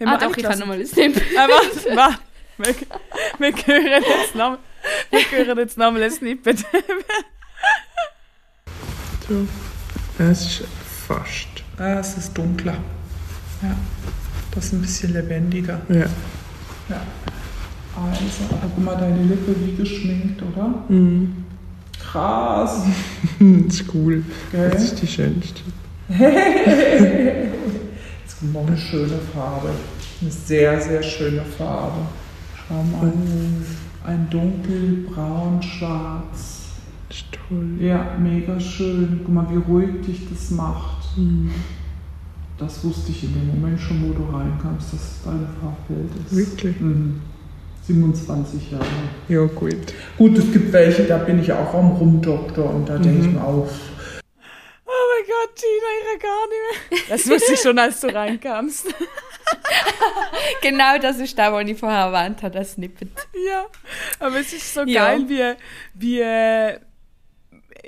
Haben Ah wir doch, ich habe nochmal ein Snip. Ah, warte, warte. Wir, wir hören jetzt noch, wir hören jetzt nochmal ein Snippet. So. Es ist fast. Ah, es ist dunkler. Ja, das ist ein bisschen lebendiger. Ja. Ja. Also, aber guck mal, deine Lippe wie geschminkt, oder? Mhm. Krass. Das ist cool. Gell? Das ist die schönste. Jetzt kommt noch eine schöne Farbe. Eine sehr, sehr schöne Farbe. Schau mal. Ein dunkelbraun-schwarz. Das ist toll. Ja, mega schön. Guck mal, wie ruhig dich das macht. Das wusste ich in dem Moment schon, wo du reinkamst, dass es deine Farbwelt ist. Wirklich? Mhm. 27 Jahre. Ja, gut. Gut, es gibt welche, da bin ich auch am Rumdoktor und da denke ich mir auch, Oh mein Gott, Gina, ich gar nicht mehr. Das wusste ich schon, als du reinkamst. Genau das ist das, was ich vorher erwähnt habe, das Snippet. Ja, aber es ist so Ja. geil, wie, wie äh,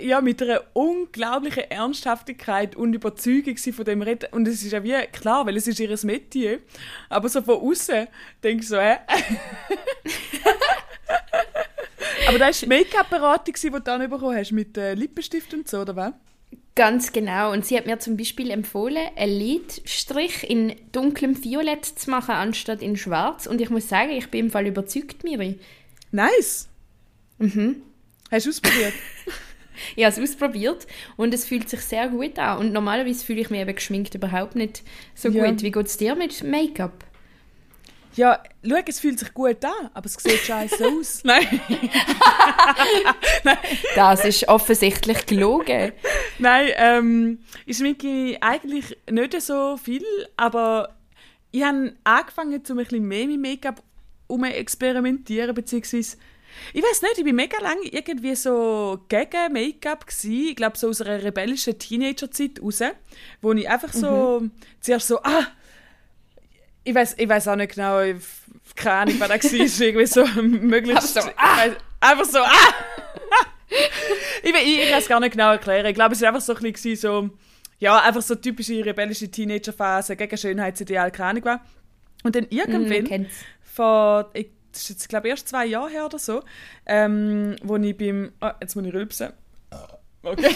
ja, mit einer unglaublichen Ernsthaftigkeit und Überzeugung sie von dem reden. Und es ist ja wie klar, weil es ist ihr Metier. Aber so von außen denke ich so, hä? aber das war die Make-up-Beratung, die du dann bekommen hast, mit äh, Lippenstift und so, oder was? Ganz genau. Und sie hat mir zum Beispiel empfohlen, einen Lidstrich in dunklem Violett zu machen, anstatt in schwarz. Und ich muss sagen, ich bin im Fall überzeugt, Miri. Nice! Mhm. Hast du ausprobiert? Ich habe es ausprobiert und es fühlt sich sehr gut an. Und normalerweise fühle ich mich eben geschminkt überhaupt nicht so Ja. gut. Wie geht es dir mit Make-up? Ja, schau, es fühlt sich gut an, aber es sieht scheiße aus. Nein. Das ist offensichtlich gelogen. Nein, ähm, ich schminke eigentlich nicht so viel, aber ich habe angefangen, um ein bisschen mehr mit Make-up um experimentieren, beziehungsweise ich weiß nicht, ich bin mega lange irgendwie so gegen Make-up gsi. Ich glaube so aus einer rebellischen Teenager-Zeit raus, wo ich einfach so zuerst so ah ich weiß ich weiß auch nicht genau, ich- keine Ahnung, was das war, irgendwie so möglichst so, ich weiss- einfach so ah ich, ich, ich kann es gar nicht genau erklären. Ich glaube, es war einfach so ein bisschen so, ja, einfach so typische rebellische Teenagerphase gegen Schönheitsideal, keine Ahnung was. Und dann Mhm, irgendwann, kennt's. vor, ich, das ist jetzt glaube ich erst zwei Jahre her oder so, ähm, wo ich beim, ah, jetzt muss ich rülpsen. Okay.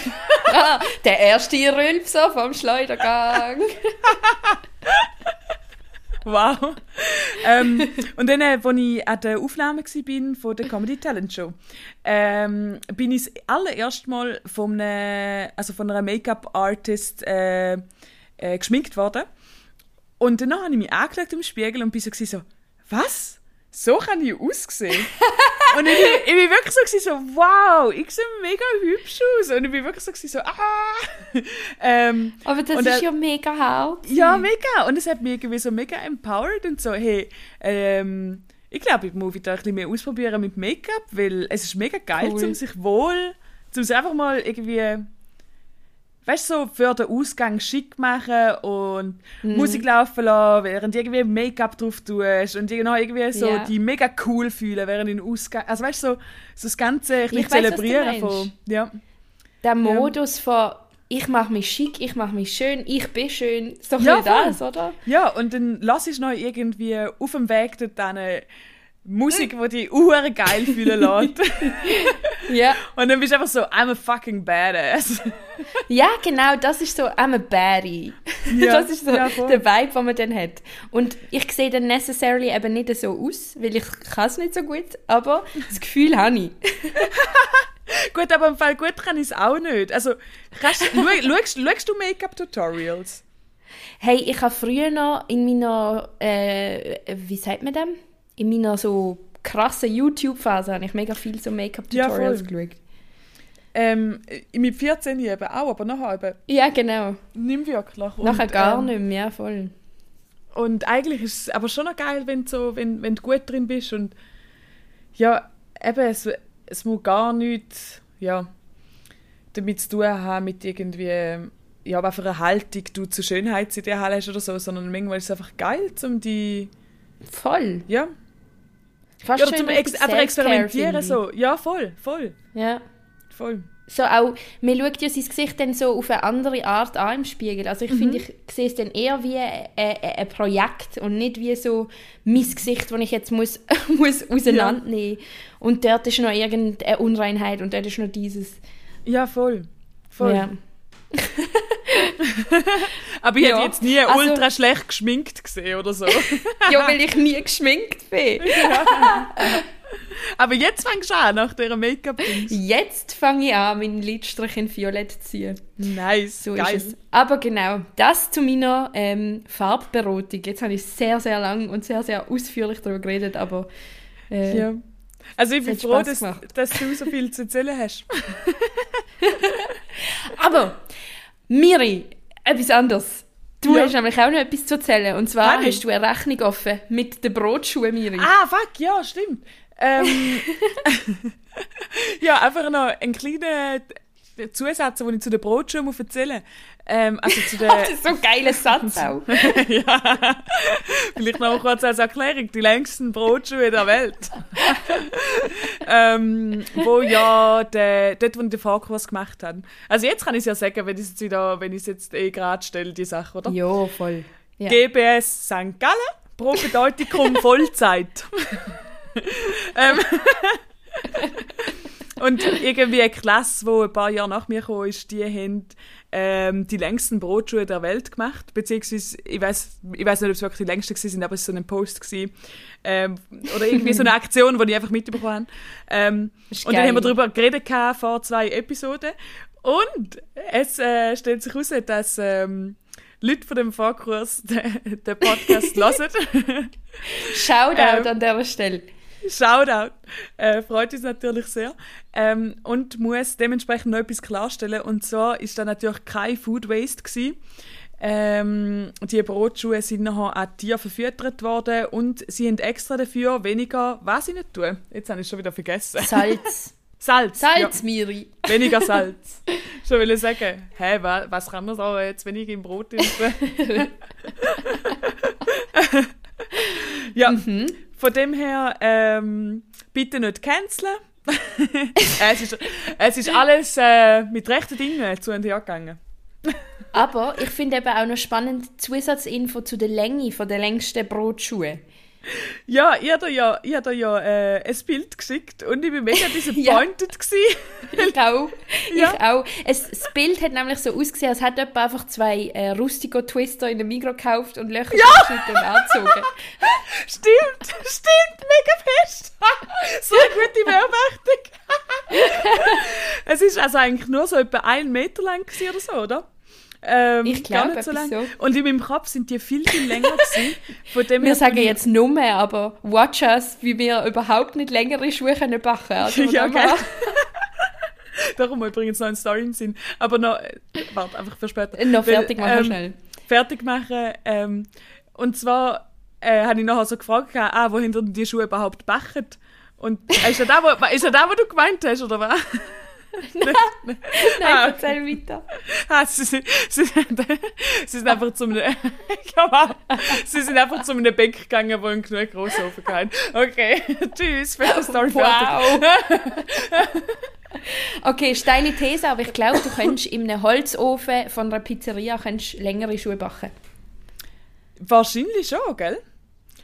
Ah, der erste Rülpser vom Schleudergang. Wow. ähm, und dann, äh, als ich an der Aufnahme war von der Comedy Talent Show, ähm, bin ich das allererste Mal von, einem, also von einer Make-up-Artist äh, äh, geschminkt worden. Und danach habe ich mich angeschaut im Spiegel und bin so, so was? So kann ich aussehen? und ich, ich bin wirklich so, gewesen, so, wow, ich sehe mega hübsch aus. Und ich bin wirklich so, gewesen, so ah. ähm, Aber das ist er- ja mega hart. ja, mega. Und es hat mich irgendwie so mega empowered und so, hey, ähm, ich glaube, ich muss wieder ein bisschen mehr ausprobieren mit Make-up, weil es ist mega geil, Cool. um sich wohl, um sich einfach mal irgendwie, weißt du, so für den Ausgang schick machen und Mhm. Musik laufen lassen, während du irgendwie Make-up drauf tust und genau irgendwie so Ja. die mega cool fühlen während den Ausgang, also weißt du, so, so das Ganze Ich zelebrieren von, ja. Der Modus von ich mache mich schick, ich mache mich schön, ich bin schön. Ist doch Ja, das, oder? Ja, und dann lass ich noch irgendwie auf dem Weg dort Musik, die dich uhr geil fühlen lässt. Ja. und dann bist du einfach so, I'm a fucking badass. Ja, genau, das ist so, I'm a baddie. Ja, das ist so ja, der Vibe, den man dann hat. Und ich sehe dann necessarily eben nicht so aus, weil ich kann es nicht so gut, aber das Gefühl habe ich. gut, aber im Fall gut kann ich es auch nicht. Also, kannst, schau, schaust, schaust du Make-up-Tutorials? Hey, ich habe früher noch in meiner, äh, wie sagt man dem? In meiner so krassen YouTube-Phase habe ich mega viel so Make-up-Tutorials Ja, geschaut. Ähm, mit 14 eben auch, aber nachher eben Ja, genau. nicht wirklich. Und, Nachher gar ähm, nicht mehr, ja, voll. Und eigentlich ist es aber schon noch geil, wenn du, so, wenn, wenn du gut drin bist. Und ja, eben, es, es muss gar nichts ja, damit zu tun haben mit irgendwie, ja, was für eine Haltung du zu Schönheitsideal hast oder so, sondern manchmal ist es einfach geil, um die, Voll. ja, Fast ja schon zum Ex einfach experimentieren so. Ja, voll, voll. Ja. voll. So auch, man schaut ja sein Gesicht dann so auf eine andere Art an im Spiegel. Also ich finde, ich sehe es dann eher wie ein, ein, ein Projekt und nicht wie so mein Gesicht, das ich jetzt muss, muss auseinandernehmen Und dort ist noch irgendeine Unreinheit und dort ist noch dieses. Ja, voll. voll. Ja. Aber ich Ja, hätte jetzt nie also- ultra schlecht geschminkt gesehen oder so. ja, weil ich nie geschminkt bin. Aber jetzt fängst du an, nach dieser Make-up-Dings. Jetzt fange ich an, meinen Lidstrich in Violett zu ziehen. Nice, So geil. ist es. Aber genau, das zu meiner ähm, Farbberatung. Jetzt habe ich sehr, sehr lang und sehr, sehr ausführlich darüber geredet, aber äh, Ja. Also ich bin froh, dass, dass du so viel zu erzählen hast. Aber, Miri, etwas anderes. Du Ja. hast nämlich auch noch etwas zu erzählen. Und zwar ich? hast du eine Rechnung offen mit den Brotschuhen, Miri. Ah, fuck, ja, stimmt. Ähm, ja, einfach noch ein kleiner Zusatz, den ich zu den Brotschuhen muss erzählen ähm, Also zu den, Das ist so ein geiler Satz auch. ja, vielleicht noch kurz als Erklärung, die längsten Brotschuhe der Welt. ähm, wo ja, der, dort, wo ich den Fahrkurs gemacht habe. Also jetzt kann ich es ja sagen, wenn ich es jetzt wieder, wenn ich jetzt eh gerade stelle, die Sache, oder? ja, voll. Ja. GBS St. Gallen, Propedeutikum Vollzeit. ähm, und irgendwie eine Klasse, die ein paar Jahre nach mir gekommen ist, die haben ähm, die längsten Brotschuhe der Welt gemacht. Beziehungsweise, ich weiß ich weiß nicht, ob es wirklich die längsten waren, aber es war so ein Post. Gewesen. Ähm, oder irgendwie so eine Aktion, die ich einfach mitbekommen habe. Ähm, Ist und dann haben wir geil. darüber geredet gehabt vor zwei Episoden. Und es äh, stellt sich heraus, dass ähm, Leute von dem Fahrkurs den, den Podcast hören. Shoutout Ähm, an dieser Stelle. Shoutout. Äh, freut uns natürlich sehr. Ähm, und muss dementsprechend noch etwas klarstellen. Und zwar ist da natürlich kein Food Waste gewesen. Ähm, die Brotschuhe sind nachher an Tiere verfüttert worden und sie haben extra dafür weniger, was ich nicht tue. Jetzt habe ich es schon wieder vergessen. Salz. Salz. Salz, Miri. Ja, weniger Salz. Schon will ich sagen, hä, wa, was kann man da jetzt weniger im Brot essen? ja, von dem her, ähm, bitte nicht canceln. es, ist, es ist alles äh, mit rechten Dingen zu und her gegangen. Aber ich finde eben auch noch spannend Zusatzinfo zu der Länge von der längsten Brotschuhe. Ja, ich habe ja, ich hab ja äh, ein Bild geschickt und ich bin mega disappointed gewesen. Ich auch. Ja. Ich auch. Es, das Bild hat nämlich so ausgesehen, als hätte jemand einfach zwei äh, Rustico-Twister in der Migros gekauft und Löcher geschnitten und angezogen. Stimmt, stimmt, mega fest. so eine gute Beobachtung. es ist also eigentlich nur so etwa einen Meter lang oder so, oder? Ähm, Ich glaube, so lang. so. Und in meinem Kopf sind die viel, viel länger gewesen. Von dem Wir sagen jetzt Nummer, aber watch us, wie wir überhaupt nicht längere Schuhe können backen also Ja, von dem gell? her- Da kommen wir übrigens noch eine Story im Sinn. Aber noch, äh, warte, einfach für später. Noch Weil, fertig machen ähm, schnell. Fertig machen. Ähm, und zwar äh, habe ich nachher so gefragt, ah, wohin die Schuhe überhaupt backen? Und äh, ist das da, wo, ist das da, wo du gemeint hast, oder was? Nein, ah. erzähl weiter. Ah, sie, sind, sie, sind, sie sind einfach zu einem, sie sind einfach zu einem Bäck gegangen, wo ein genug grossen Ofen hatten. Okay, tschüss, für die Story. Wow. okay, ist deine These, aber ich glaube, du könntest in einem Holzofen von einer Pizzeria könntest längere Schuhe backen. Wahrscheinlich schon, gell?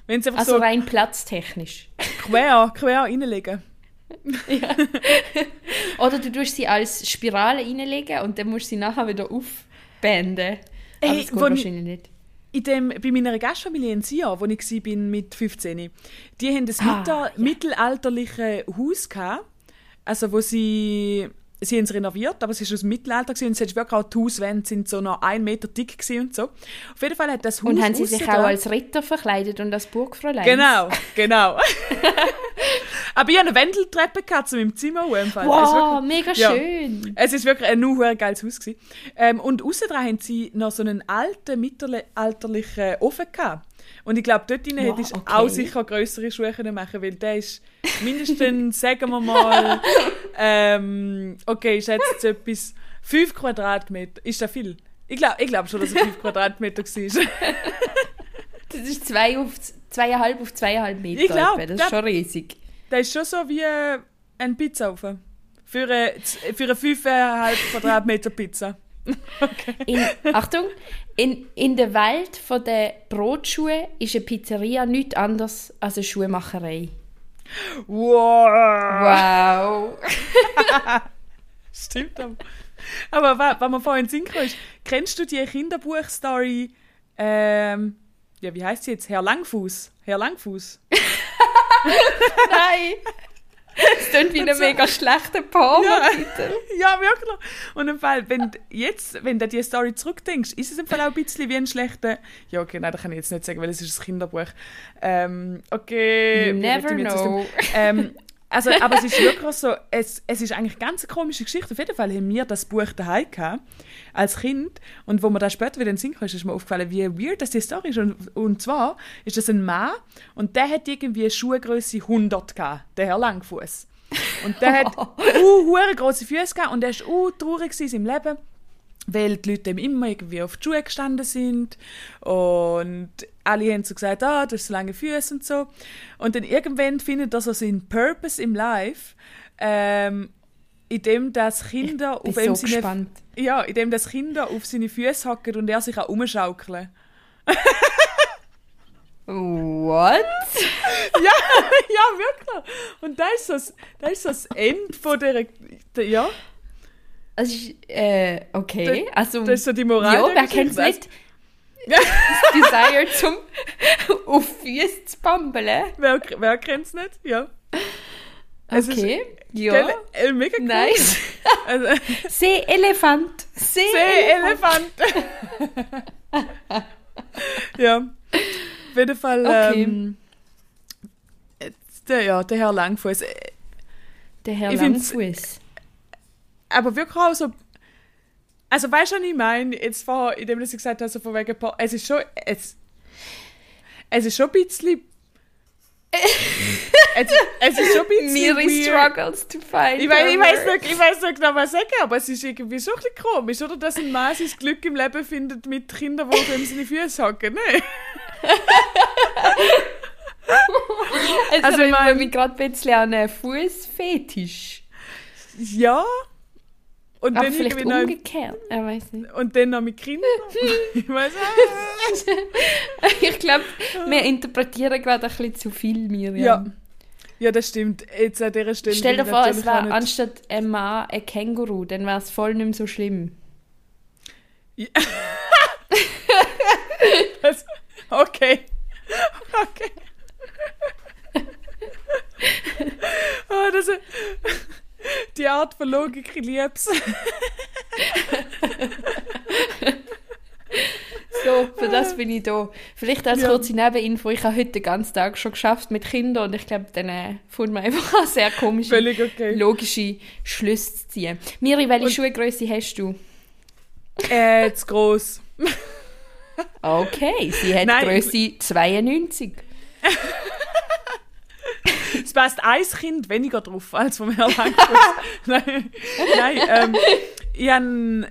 Wenn sie einfach Also so rein platztechnisch. quer, quer reinlegen. Oder du tust sie als Spirale reinlegen und dann musst du sie nachher wieder aufbänden. Aber Ey, das geht wahrscheinlich nicht. In dem, bei meiner Gastfamilie in Sia, wo ich war mit 15, die haben ein Ah, mittel- mittelalterliches Haus gehabt, also wo sie, sie haben es renoviert, aber es ist aus dem Mittelalter gewesen, und es ist wirklich auch die Hauswände sind so noch einen Meter dick gewesen und so. Auf jeden Fall hat das Haus Und haben sie sich aussen auch als Ritter verkleidet und als Burgfräulein? Genau, genau. aber ich hatte eine Wendeltreppe gehabt zu meinem Zimmer. Im Fall. Wow, wirklich- mega Ja. schön. Es ist wirklich ein nur geiles Haus gewesen. Ähm, und außen dran haben sie noch so einen alten, mittelalterlichen Ofen gehabt. Und ich glaube, dort drin Wow, hättest du okay. auch sicher größere Schuhe können machen weil der ist mindestens, sagen wir mal, ähm, okay, ich schätze jetzt etwas, 5 Quadratmeter. Ist das viel? Ich glaube ich glaub schon, dass es 5 Quadratmeter war. Das ist zwei auf, zweieinhalb auf zweieinhalb Meter. Ich glaub, etwa. das ist schon riesig. Der ist schon so wie äh, ein Pizzaofen. Für eine, für eine 5,5 Quadratmeter Pizza. In, Achtung, in, in der Welt der Brotschuhe ist eine Pizzeria nichts anderes als eine Schuhmacherei. Wow! Wow. Stimmt aber. Aber wa- was mir vorhin Sinn ist, kennst du die Kinderbuchstory, ähm, ja, wie heißt sie jetzt? Herr Langfuß. Herr Langfuß. Nein! Das klingt wie ein mega schlechter Porno-Titel. Ja, wirklich. Und im Fall, wenn jetzt, wenn du die Story zurückdenkst, ist es im Fall auch ein bisschen wie ein schlechter. Ja, okay, nein, das kann ich jetzt nicht sagen, weil es ist ein Kinderbuch. Ähm, okay. Never know. Ähm, Also, aber es ist wirklich so, es, es ist eigentlich ganz eine komische Geschichte. Auf jeden Fall haben wir das Buch daheim gehabt, als Kind. Und wo man da später wieder in den Sinn kam, ist mir aufgefallen, wie weird das die Story ist. Und, und zwar ist das ein Mann und der hat irgendwie Schuhgröße 100 gehabt, der Herr Langfuß. Und der hat uh, hure große Füße gehabt und er ist uh, traurig in seinem Leben weil die Leute ihm immer irgendwie auf die Schuhe gestanden sind und alle haben so gesagt, ah, du hast so lange Füße und so. Und dann irgendwann findet er so seinen Purpose im Life, ähm, indem das Kinder auf so seine, gespannt. ja, indem das Kinder auf seine Füße hocken und er sich auch umschaukeln. What? ja, ja, wirklich. Und das ist so das, das, ist so das Ende von der ja, Also, ich- äh, okay. Also, das ist so die Moral ja, wer Geschichte. kennt es nicht? Das Desire zum auf Füße zu bambeln. Wer, wer kennt es nicht? Ja. Es ist- Okay, ja. Gell? Äh, mega cool. Nice. Also, Seeelefant. Seeelefant. ja. Auf jeden Fall. Okay. Ähm, der, ja, der Herr Langfuß. Der Herr Ich Langfuß. Aber wirklich auch so. Also, weißt du, was ich meine? Jetzt vorher, indem ich gesagt habe, so von wegen. Es ist schon. Es, es ist schon ein bisschen. es, es ist schon ein bisschen. Miri struggles to find Ich, weiß, ich, weiß nicht, ich weiß nicht genau, was ich sagen, aber es ist irgendwie schon ein bisschen komisch, oder? Dass ein Mann sein Glück im Leben findet mit Kindern, die auf ihm seine Füße hocken. Ne? Also, Also, ich mein- mich gerade ein bisschen an einen Fußfetisch. Ja. Und Aber dann vielleicht irgendwie noch, umgekehrt. Ich weiß nicht. und dann noch mit Kindern. ich weiß auch. Ich glaube, wir interpretieren gerade ein bisschen zu viel, Miriam. Ja. Ja, das stimmt. Jetzt an dieser Stelle. Stell dir vor, es wäre nicht- anstatt ein Mann ein Känguru, dann wäre es voll nicht mehr so schlimm. Das, okay. Okay. oh, das ist, die Art von Logik, ich lieb's. So, für das bin ich da. Vielleicht als Ja. kurze Nebeninfo, ich habe heute den ganzen Tag schon geschafft mit Kindern und ich glaube, dann äh, fand man einfach an sehr komische, okay. logische Schlüsse zu ziehen. Miri, welche Schuhgröße hast du? Äh, zu gross. Okay, sie hat Nein. Größe 92. Passt ein Kind weniger drauf als vom Herrn Langfuß. Nein, Nein ähm, ich habe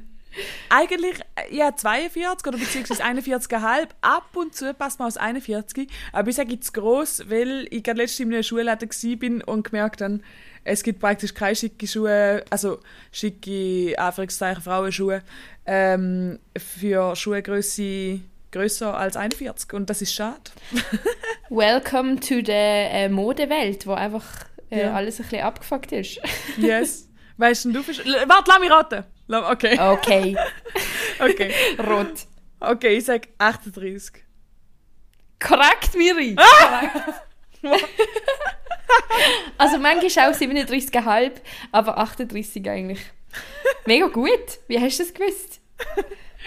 eigentlich ich habe 42 oder beziehungsweise 41,5. Ab und zu passt man aus 41. Aber ich sage jetzt gross, weil ich gerade letztens in einem Schuhladen bin und gemerkt habe, es gibt praktisch keine schicke Schuhe, also schicke, Anführungszeichen, Frauenschuhe, ähm, für Schuhgröße grösser als 41. Und das ist schade. Welcome to der äh, Modewelt, wo einfach äh, Ja. alles ein bisschen abgefuckt ist. Yes. Weißt du, du bist. Warte, lass mich raten. Okay. Okay, Okay. rot. Okay, ich sag 38. Korrekt, Miri. Ah! Korrekt. also manchmal auch 37,5, aber 38 eigentlich. Mega gut. Wie hast du das gewusst?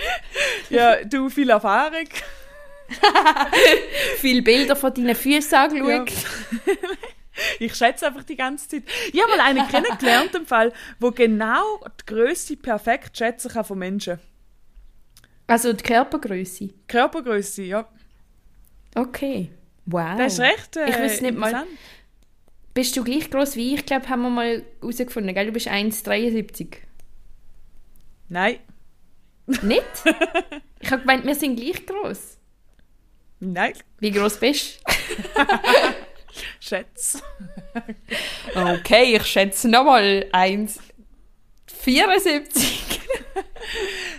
Ja, du viel Erfahrung. Viele Bilder von deinen Füßen angeschaut. Ich schätze einfach die ganze Zeit. Ich habe mal einen kennengelernt, im Fall, wo genau die Größe perfekt schätzen kann von Menschen. Also die Körpergröße. Körpergröße, ja. Okay. Wow. Das ist recht. Äh, Ich wüsste nicht mal- interessant. Bist du gleich groß wie ich? Ich glaube, haben wir mal herausgefunden, gell? Du bist 1,73. Nein. Nicht? ich habe gemeint, wir sind gleich groß. Nein. Wie groß bist Schätze. du? Okay, ich schätze nochmal 1,74.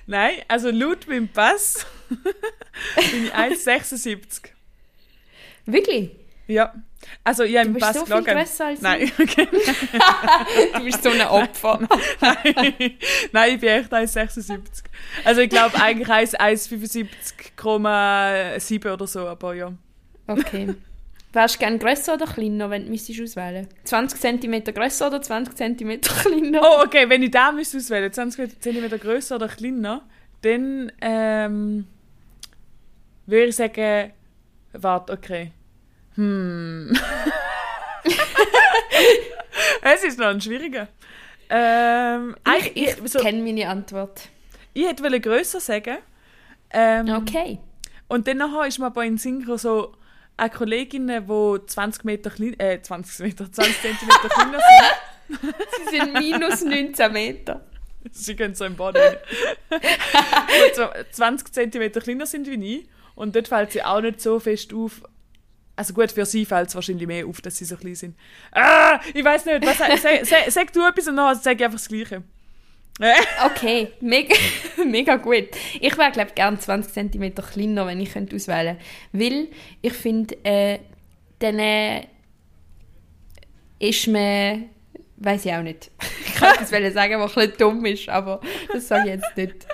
Nein, also laut meinem Pass bin ich 1,76. Wirklich? Ja. Also, ich habe Du im bist so viel grösser als Nein, okay. Du bist so ein Opfer. Nein, Nein, ich bin echt 1,76. Also ich glaube eigentlich 1,75,7 oder so, aber ja. Okay. Wärst du gerne grösser oder kleiner, wenn du müsstest auswählen 20 cm grösser oder 20 cm kleiner? Oh, okay, wenn ich da müsste auswählen, 20 cm größer oder kleiner, dann ähm, würde ich sagen, warte, okay. Hm. Es ist noch ein schwieriger. Ähm, Ich, eigentlich- ich so, kenne meine Antwort. ich hätte grösser sagen. Ähm, Okay. Und dann nachher ist mir aber in gekommen, so eine Kollegin, die 20 Meter klein, äh, 20 Meter, 20 Zentimeter kleiner sind. Sie sind minus 19 Meter. Sie gehen so im so 20 cm kleiner sind wie ich. Und dort fällt sie auch nicht so fest auf. Also gut, für sie fällt es wahrscheinlich mehr auf, dass sie so klein sind. Ah, ich weiß nicht. Was, sag, sag, sag du etwas und dann sage ich einfach das Gleiche. Okay, mega, mega gut. Ich wäre, glaube ich, gerne 20 cm kleiner, wenn ich könnte auswählen könnte. Weil ich finde, äh, dann äh, ist man. Weiß ich auch nicht. Ich kann das wollen sagen, was ein bisschen dumm ist, aber das sage ich jetzt nicht.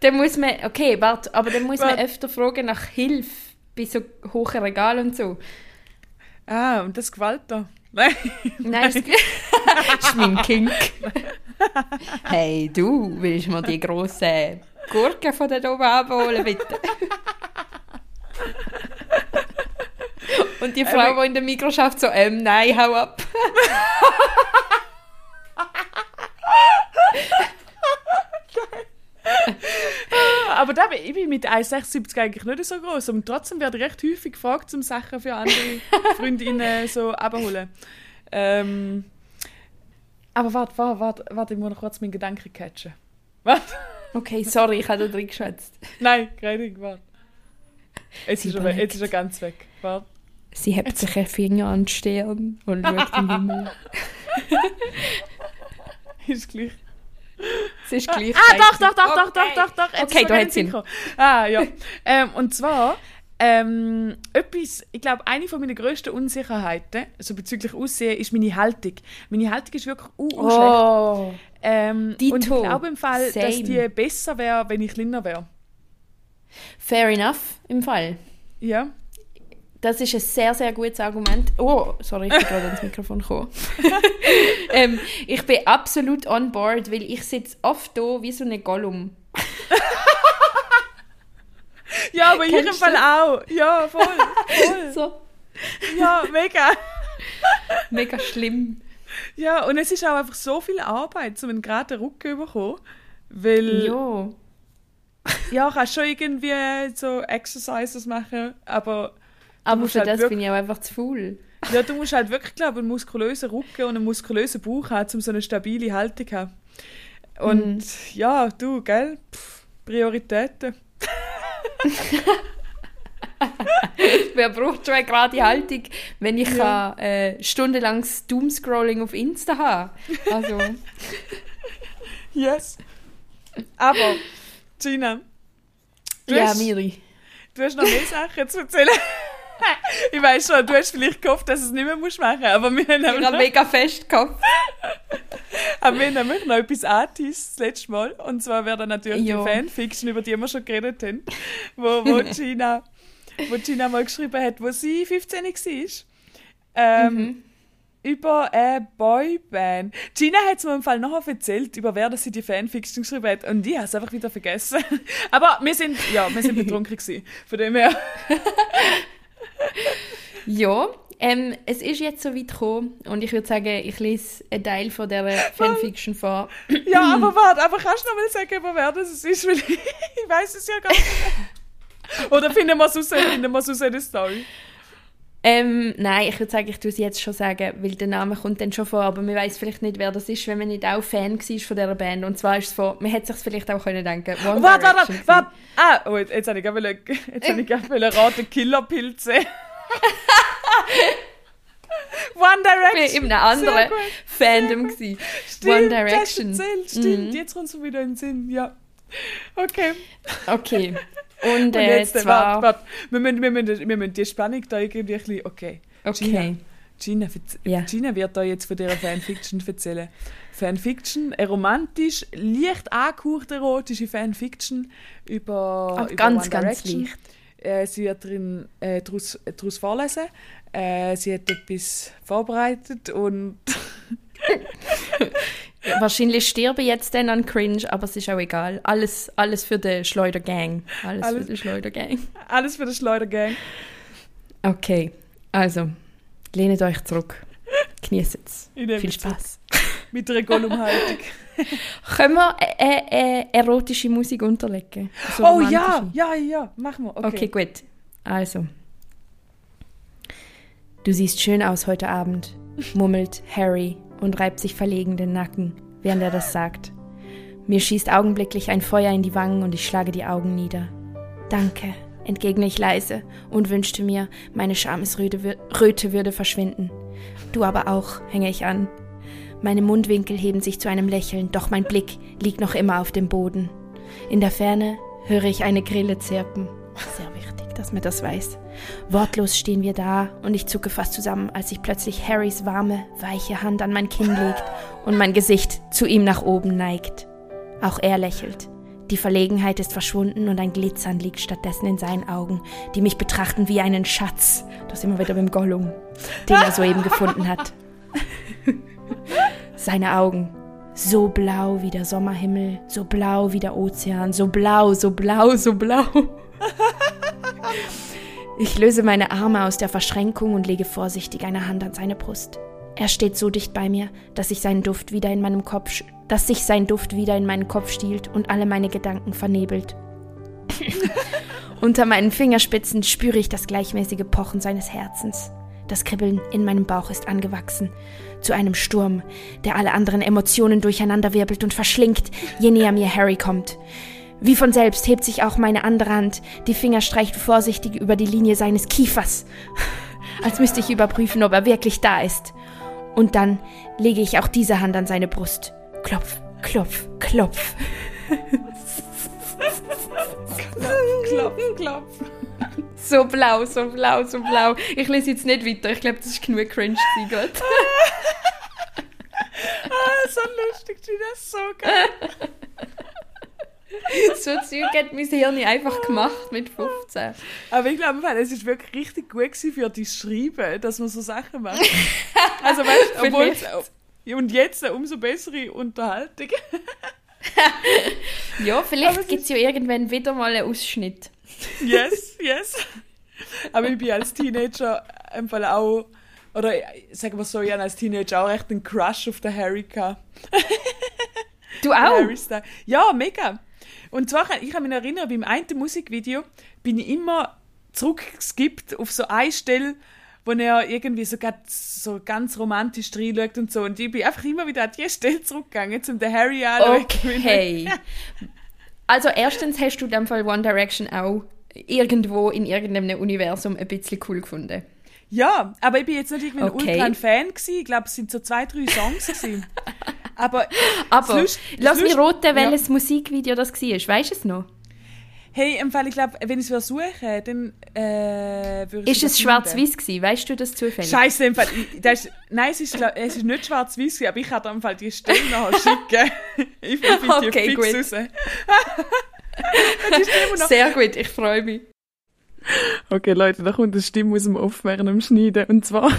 Dann muss man. Okay, warte, aber dann muss man Warte. öfter fragen nach Hilfe bei so hohen Regalen und so. Ah, und das gefällt dir. Nein. Nein, das ist mein Kink. Hey, du, willst mir die grossen Gurken von da oben abholen, bitte? Und die Frau, die in der Mikro schafft, so, ähm, nein, hau ab. Aber da bin ich bin mit 1,76 eigentlich nicht so groß und trotzdem werde ich recht häufig gefragt, um Sachen für andere Freundinnen so abzuholen. Ähm, aber warte, warte, warte, warte, ich muss noch kurz meinen Gedanken catchen. Warte. Okay, sorry, ich habe da drin geschwätzt. Nein, nicht, warte. Jetzt ist, er, jetzt ist er ganz weg. Warte. Sie hebt sich einen Finger an den Stern und schaut in den Himmel. Ist gleich. Es ist gleich. Ah, doch, doch, doch, doch, doch, doch, doch. Jetzt Okay, hat's Sinn. gekommen. Ah, ja. ähm, und zwar, ähm, etwas, ich glaube, eine von meiner grössten Unsicherheiten, also bezüglich Aussehen, ist meine Haltung. Meine Haltung ist wirklich uh, uh, schlecht. Oh, Ähm, und ich glaube im Fall, dass Same. die besser wäre, wenn ich kleiner wäre. fair enough im Fall. Ja. Das ist ein sehr, sehr gutes Argument. Oh, sorry, ich bin gerade ans Mikrofon gekommen. ähm, ich bin absolut on board, weil ich sitze oft da wie so eine Gollum. Ja, aber ich im Kennst Fall auch. Ja, voll. voll. So Ja, mega. mega schlimm. Ja, und es ist auch einfach so viel Arbeit, um einen geraden Rücken zu bekommen. Weil, ja, Ja. kannst schon irgendwie so Exercises machen, aber Aber für halt das bin ich auch einfach zu faul. ja, du musst halt wirklich, glaube ich, einen muskulösen Rücken und einen muskulösen Bauch haben, um so eine stabile Haltung zu haben. Und Mhm. ja, du, gell? Pff, Prioritäten. Wer braucht schon eine gerade Haltung, wenn ich kann, äh, stundenlanges Doomscrolling auf Insta habe? Also, Yes. Aber, Gina, du, ja, hast, Miri. du hast noch mehr Sachen zu erzählen. Ich weiß schon, du hast vielleicht gehofft, dass du es nicht mehr musst machen aber wir haben, Ich habe noch, mega fest gehabt. aber wir haben nämlich noch etwas angeteased das letzte Mal. Und zwar wäre dann natürlich Ja. die Fanfiction, über die wir schon geredet haben, wo, wo, Gina, wo Gina mal geschrieben hat, wo sie 15 war. Ähm, Mhm. Über eine Boyband. Gina hat es mir im Fall nachher erzählt, über wer das sie die Fanfiction geschrieben hat. Und ich habe es einfach wieder vergessen. Aber wir sind, ja, wir sind betrunken gewesen. Von dem her. Ja, ähm, es ist jetzt so weit gekommen und ich würde sagen, ich lese einen Teil von dieser Fanfiction vor. Ja, aber warte, aber kannst du noch mal sagen, über wer das ist? Weil ich, ich weiß es ja gar nicht. Oder finden wir es raus, finden wir es raus in der Story? Ähm, nein, ich würde sagen, ich tue es jetzt schon sagen, weil der Name kommt dann schon vor, aber man weiß vielleicht nicht, wer das ist, wenn man nicht auch Fan war von dieser Band. Und zwar ist es von, man hätte sich vielleicht auch können denken One Warte, warte, warte. Ah, oh, jetzt, jetzt habe ich gerade jetzt habe ich gerade raten, Killerpilze. One Ich Direction. war in einem anderen. Fandom. Stimmt, One das Direction. erzählt, stimmt. Mhm. Jetzt kommt es wieder in den Sinn, ja. Okay. Okay. Und, Und äh, jetzt, äh, zwar... warte, warte. Wir müssen, wir, müssen, wir müssen die Spannung da irgendwie ein bisschen, okay. Okay. Gina, verz- Ja. Gina wird da jetzt von dieser Fanfiction erzählen. Fanfiction, eine romantisch, leicht angehaucht erotische Fanfiction über, Aber über ganz, ganz leicht. Äh, sie wird darin äh, daraus, äh, daraus vorlesen. Äh, sie hat etwas vorbereitet und Wahrscheinlich sterbe ich jetzt dann an Cringe, aber es ist auch egal. Alles, alles für den Schleudergang. Alles, Alles- für den Schleudergang. alles für den Schleudergang. Okay, also, lehnt euch zurück. Genießt es. Viel Spaß. Mit einer Gollum-Haltung. Können wir äh, äh, erotische Musik unterlegen? So oh ja, ja, ja, machen wir. Okay. Okay. gut. Also. Du siehst schön aus heute Abend, murmelt Harry und reibt sich verlegen den Nacken, während er das sagt. Mir schießt augenblicklich ein Feuer in die Wangen und ich schlage die Augen nieder. Danke, entgegne ich leise und wünschte mir, meine Schamesröte wür- Röte würde verschwinden. Du aber auch, hänge ich an. Meine Mundwinkel heben sich zu einem Lächeln, doch mein Blick liegt noch immer auf dem Boden. In der Ferne höre ich eine Grille zirpen. Sehr dass man das weiß. Wortlos stehen wir da und ich zucke fast zusammen, als sich plötzlich Harrys warme, weiche Hand an mein Kinn legt und mein Gesicht zu ihm nach oben neigt. Auch er lächelt. Die Verlegenheit ist verschwunden und ein Glitzern liegt stattdessen in seinen Augen, die mich betrachten wie einen Schatz. Das wir wieder beim Gollum, den er soeben gefunden hat. Seine Augen, so blau wie der Sommerhimmel, so blau wie der Ozean, so blau, so blau, so blau. Ich löse meine Arme aus der Verschränkung und lege vorsichtig eine Hand an seine Brust. Er steht so dicht bei mir, dass sich sein Duft wieder in meinem Kopf, dass sich sein Duft wieder in meinen Kopf stiehlt und alle meine Gedanken vernebelt. Unter meinen Fingerspitzen spüre ich das gleichmäßige Pochen seines Herzens. Das Kribbeln in meinem Bauch ist angewachsen zu einem Sturm, der alle anderen Emotionen durcheinanderwirbelt und verschlingt, je näher mir Harry kommt. Wie von selbst hebt sich auch meine andere Hand, die Finger streicht vorsichtig über die Linie seines Kiefers, als müsste ich überprüfen, ob er wirklich da ist. Und dann lege ich auch diese Hand an seine Brust. Klopf, klopf, klopf. Klopf, klopf. So blau, so blau, so blau. Ich lese jetzt nicht weiter. Ich glaube, das ist genug cringe gerade. Ah, so lustig, Gina, so geil. so Zeug hat mein Hirn einfach gemacht mit 15. Aber ich glaube, es ist wirklich richtig gut für die Schreiben, dass man so Sachen macht. Also weißt du, obwohl und jetzt eine umso bessere Unterhaltung. Ja, vielleicht gibt es ja irgendwann wieder mal einen Ausschnitt. Yes, yes. Aber ich bin als Teenager Fall auch, oder sagen wir so, ich als Teenager auch echt einen Crush auf den Harry gehabt. Du auch? Ja, mega. Und zwar, ich kann mich erinnern, beim einen Musikvideo bin ich immer zurückgeskippt auf so eine Stelle, wo er irgendwie so, grad so ganz romantisch reinschaut und so. Und ich bin einfach immer wieder an die Stelle zurückgegangen, um den Harry anzuschauen. Okay. Also erstens hast du in dem Fall One Direction auch irgendwo in irgendeinem Universum ein bisschen cool gefunden. Ja, aber ich bin jetzt nicht irgendwie ein Okay. ein Fan gewesen. Ich glaube, es sind so zwei, drei Songs gewesen. Aber, Aber das lass mich Lust- roten, Ja. welches Musikvideo das war. Weißt du es noch? Hey, im Fall, ich glaube, wenn ich es suche, dann äh, würde ich Ist es schwarz-weiß gewesen? Weißt du das zufällig? Scheiße, im Fall. Das ist, nein, es ist, glaub- es ist nicht schwarz-weiß, aber ich kann dir im Fall die Stelle noch schicken. ich finde die Okay, fix gut. raus. die Stimme noch. Sehr gut, ich freue mich. Okay, Leute, da kommt eine Stimme aus dem Off während dem Schneiden. Und zwar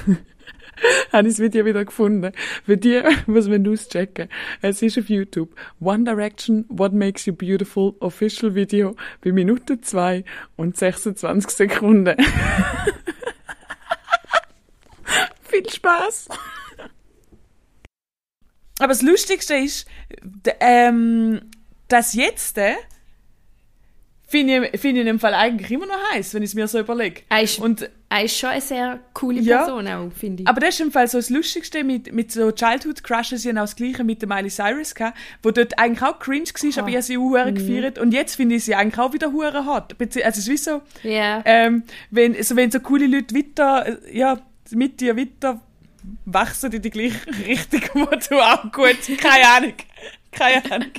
habe ich das Video wieder gefunden. Für die, was wir auschecken. Es ist auf YouTube. One Direction, What Makes You Beautiful, Official Video bei Minute 2 und 26 Sekunden. Viel Spaß! Aber das Lustigste ist, ähm, dass jetzt, äh, finde ich, finde ich in dem Fall eigentlich immer noch heiß, wenn ich es mir so überlege. Er Und er ist schon eine sehr coole Ja. Person auch, finde ich. aber das ist im Fall so das Lustigste mit, mit so Childhood Crushes, ich habe auch das Gleiche mit der Miley Cyrus gehabt, wo dort eigentlich auch cringe war, aber ich habe sie auch Mhm. gefeiert und jetzt finde ich sie eigentlich auch wieder hure. Bezieh- Also es ist wie so, Ja. ähm, wenn, so, wenn so coole Leute weiter, äh, ja, mit dir weiter wachsen in die gleiche Richtung, wo du auch gut, keine Ahnung, keine Ahnung.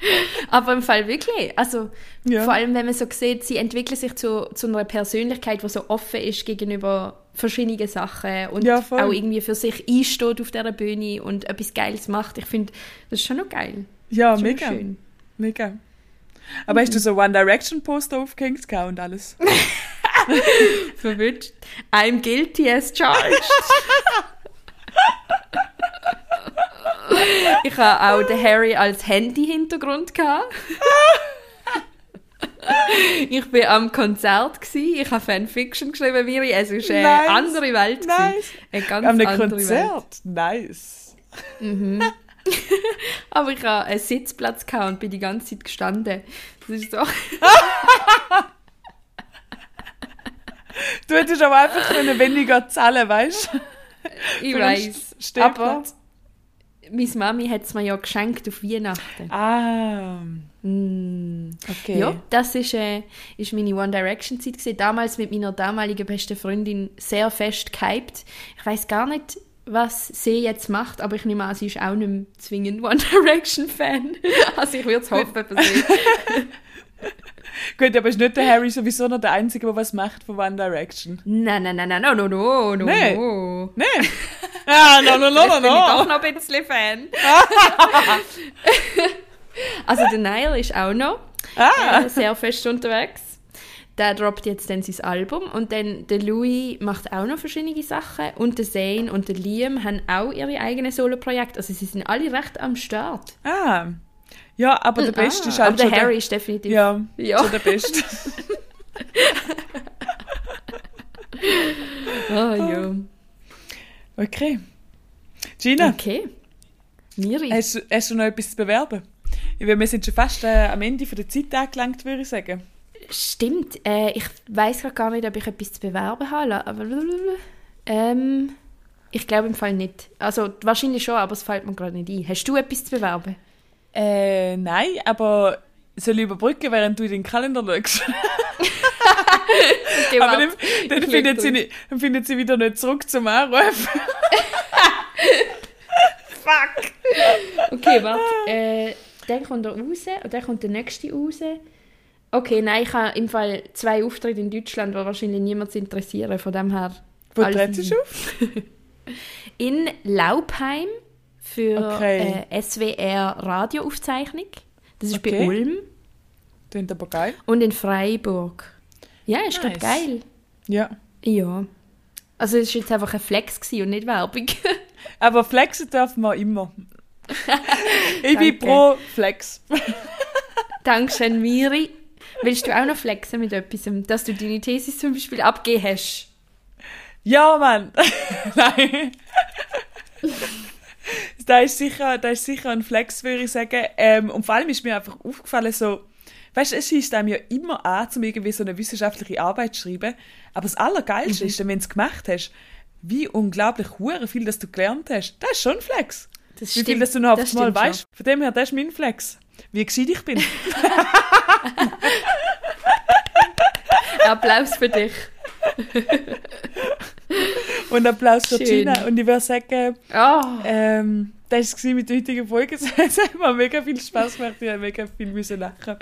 Aber im Fall wirklich. Also, Ja. vor allem, wenn man so sieht, sie entwickelt sich zu, zu einer Persönlichkeit, die so offen ist gegenüber verschiedenen Sachen und Ja, auch irgendwie für sich einsteht auf dieser Bühne und etwas Geiles macht. Ich finde, das ist schon noch geil. Ja, mega, schön. mega. Aber hast du so One Direction Poster aufgehängt und alles? Verwünscht. I'm guilty as charged. ich habe auch den Harry als Handy-Hintergrund. Ich war am Konzert, gewesen. ich habe Fanfiction geschrieben, Miri. Es ist eine Nice. andere Welt. Nice. Eine ganz An einem andere Konzert. Nice. Welt. Aber ich hatte einen Sitzplatz und bin die ganze Zeit gestanden. Das ist so. Du hättest aber einfach weniger zahlen, weißt du? Ich weiß. Aber. Meine Mami hat es mir ja geschenkt auf Weihnachten. Ah, Mm. okay. Ja, das ist, äh, ist meine One Direction Zeit gewesen. Damals mit meiner damaligen besten Freundin sehr fest gehypt. Ich weiß gar nicht, was sie jetzt macht, aber ich nehme an, sie ist auch nicht zwingend One Direction Fan. also ich würde es hoffen für sie. Gut, aber ist nicht der Harry sowieso noch der Einzige, der was macht von One Direction? Nein, nein, nein, nein, no, no, no, no, Nee. no. Nee. ah, no, no, no, no, bin ich doch no. noch ein bisschen Fan. also der Niall ist auch noch Ah, äh, sehr fest unterwegs. Der droppt jetzt dann sein Album und dann der Louis macht auch noch verschiedene Sachen und der Zane und der Liam haben auch ihre eigenen Solo-Projekte. Also sie sind alle recht am Start. ah. Ja, aber der Beste Ah, ist halt aber der Harry ist definitiv... Ja, Ja. schon der Beste. Ah, ja. Okay. Gina, Okay. Miri. hast, du- hast du noch etwas zu bewerben? Weil wir sind schon fast äh, am Ende von der Zeit angelangt, würde ich sagen. Stimmt. Äh, ich weiß gerade gar nicht, ob ich etwas zu bewerben habe. Aber ähm, ich glaube im Fall nicht. Also wahrscheinlich schon, aber es fällt mir gerade nicht ein. Hast du etwas zu bewerben? Äh, nein, aber soll ich überbrücken, während du in den Kalender schaust? Aber dann, dann, findet sie nicht, dann findet sie wieder nicht zurück zum Anrufen. Fuck! Okay, warte. Äh, dann kommt er raus und dann kommt der nächste raus. Okay, nein, ich habe im Fall zwei Auftritte in Deutschland, die wahrscheinlich niemand interessieren. Von dem her. Wo trittst du auf? In Laubheim für Okay. äh, SWR Radioaufzeichnung. Das ist Okay. bei Ulm. Klingt aber geil. Und in Freiburg. Ja, ist Nice. geil. Ja. Ja. Also es war jetzt einfach ein Flex und nicht Werbung. Aber flexen darf man immer. ich bin pro Flex. Dankeschön, Miri. Willst du auch noch flexen mit etwas, dass du deine Thesis zum Beispiel abgegeben hast? Ja, Mann. Nein. Da, ist sicher, da ist sicher ein Flex, würde ich sagen. Ähm, und vor allem ist mir einfach aufgefallen, so, weißt du, es schießt einem ja immer an, um irgendwie so eine wissenschaftliche Arbeit zu schreiben. Aber das Allergeilste ist, dann, wenn du es gemacht hast, wie unglaublich hure viel, dass du gelernt hast. Das ist schon ein Flex. Das Wie viel, dass du noch auf das Mal stimmt schon. weißt. Von dem her, das ist mein Flex. Wie gescheit ich bin. Applaus für dich. Und Applaus für Schön. Gina. Und ich würde sagen, Oh, Ähm, das war mit der heutigen Folge. Es hat mir mega viel Spaß gemacht. Ich habe mega viel müssen lachen.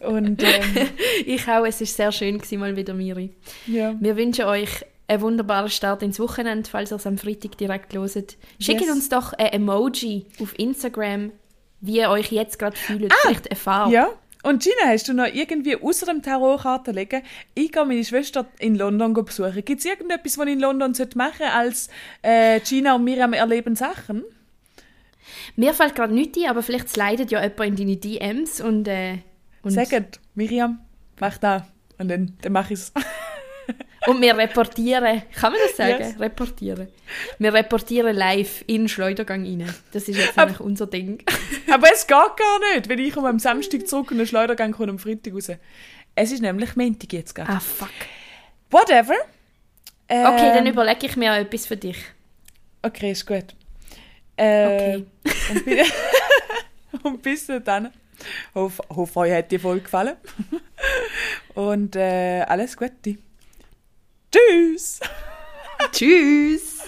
Und ähm, ich auch. Es war sehr schön, gewesen, mal wieder, Miri. ja. Wir wünschen euch einen wunderbaren Start ins Wochenende, falls ihr es am Freitag direkt hört. Schickt Yes. uns doch ein Emoji auf Instagram, wie ihr euch jetzt gerade fühlt. Vielleicht eine Farbe. ja. Und Gina, hast du noch irgendwie außer dem Tarotkarten legen? Ich gehe meine Schwester in London besuchen. Gibt es irgendetwas, was ich in London machen sollte, als äh, Gina und Miriam erleben Sachen? Mir fällt gerade nichts ein, aber vielleicht slidet ja jemand in deine DMs und... Äh, und, Sagt, Miriam, mach da. Und dann, dann mache ich es. und wir reportieren. Kann man das sagen? Yes. Reportieren. Wir reportieren live in den Schleudergang rein. Das ist jetzt nämlich unser Ding. Aber es geht gar nicht, wenn ich komme am Samstag zurück und den Schleudergang kommt am Freitag raus. Es ist nämlich Montag jetzt gerade. ah, fuck. Whatever. Okay, dann Ähm, überlege ich mir auch etwas für dich. Okay, ist gut. Äh, Okay. Und, bi und bis dann. Hoff, hoffe, euch hat die Folge gefallen. Und äh, alles Gute. Tschüss. Tschüss.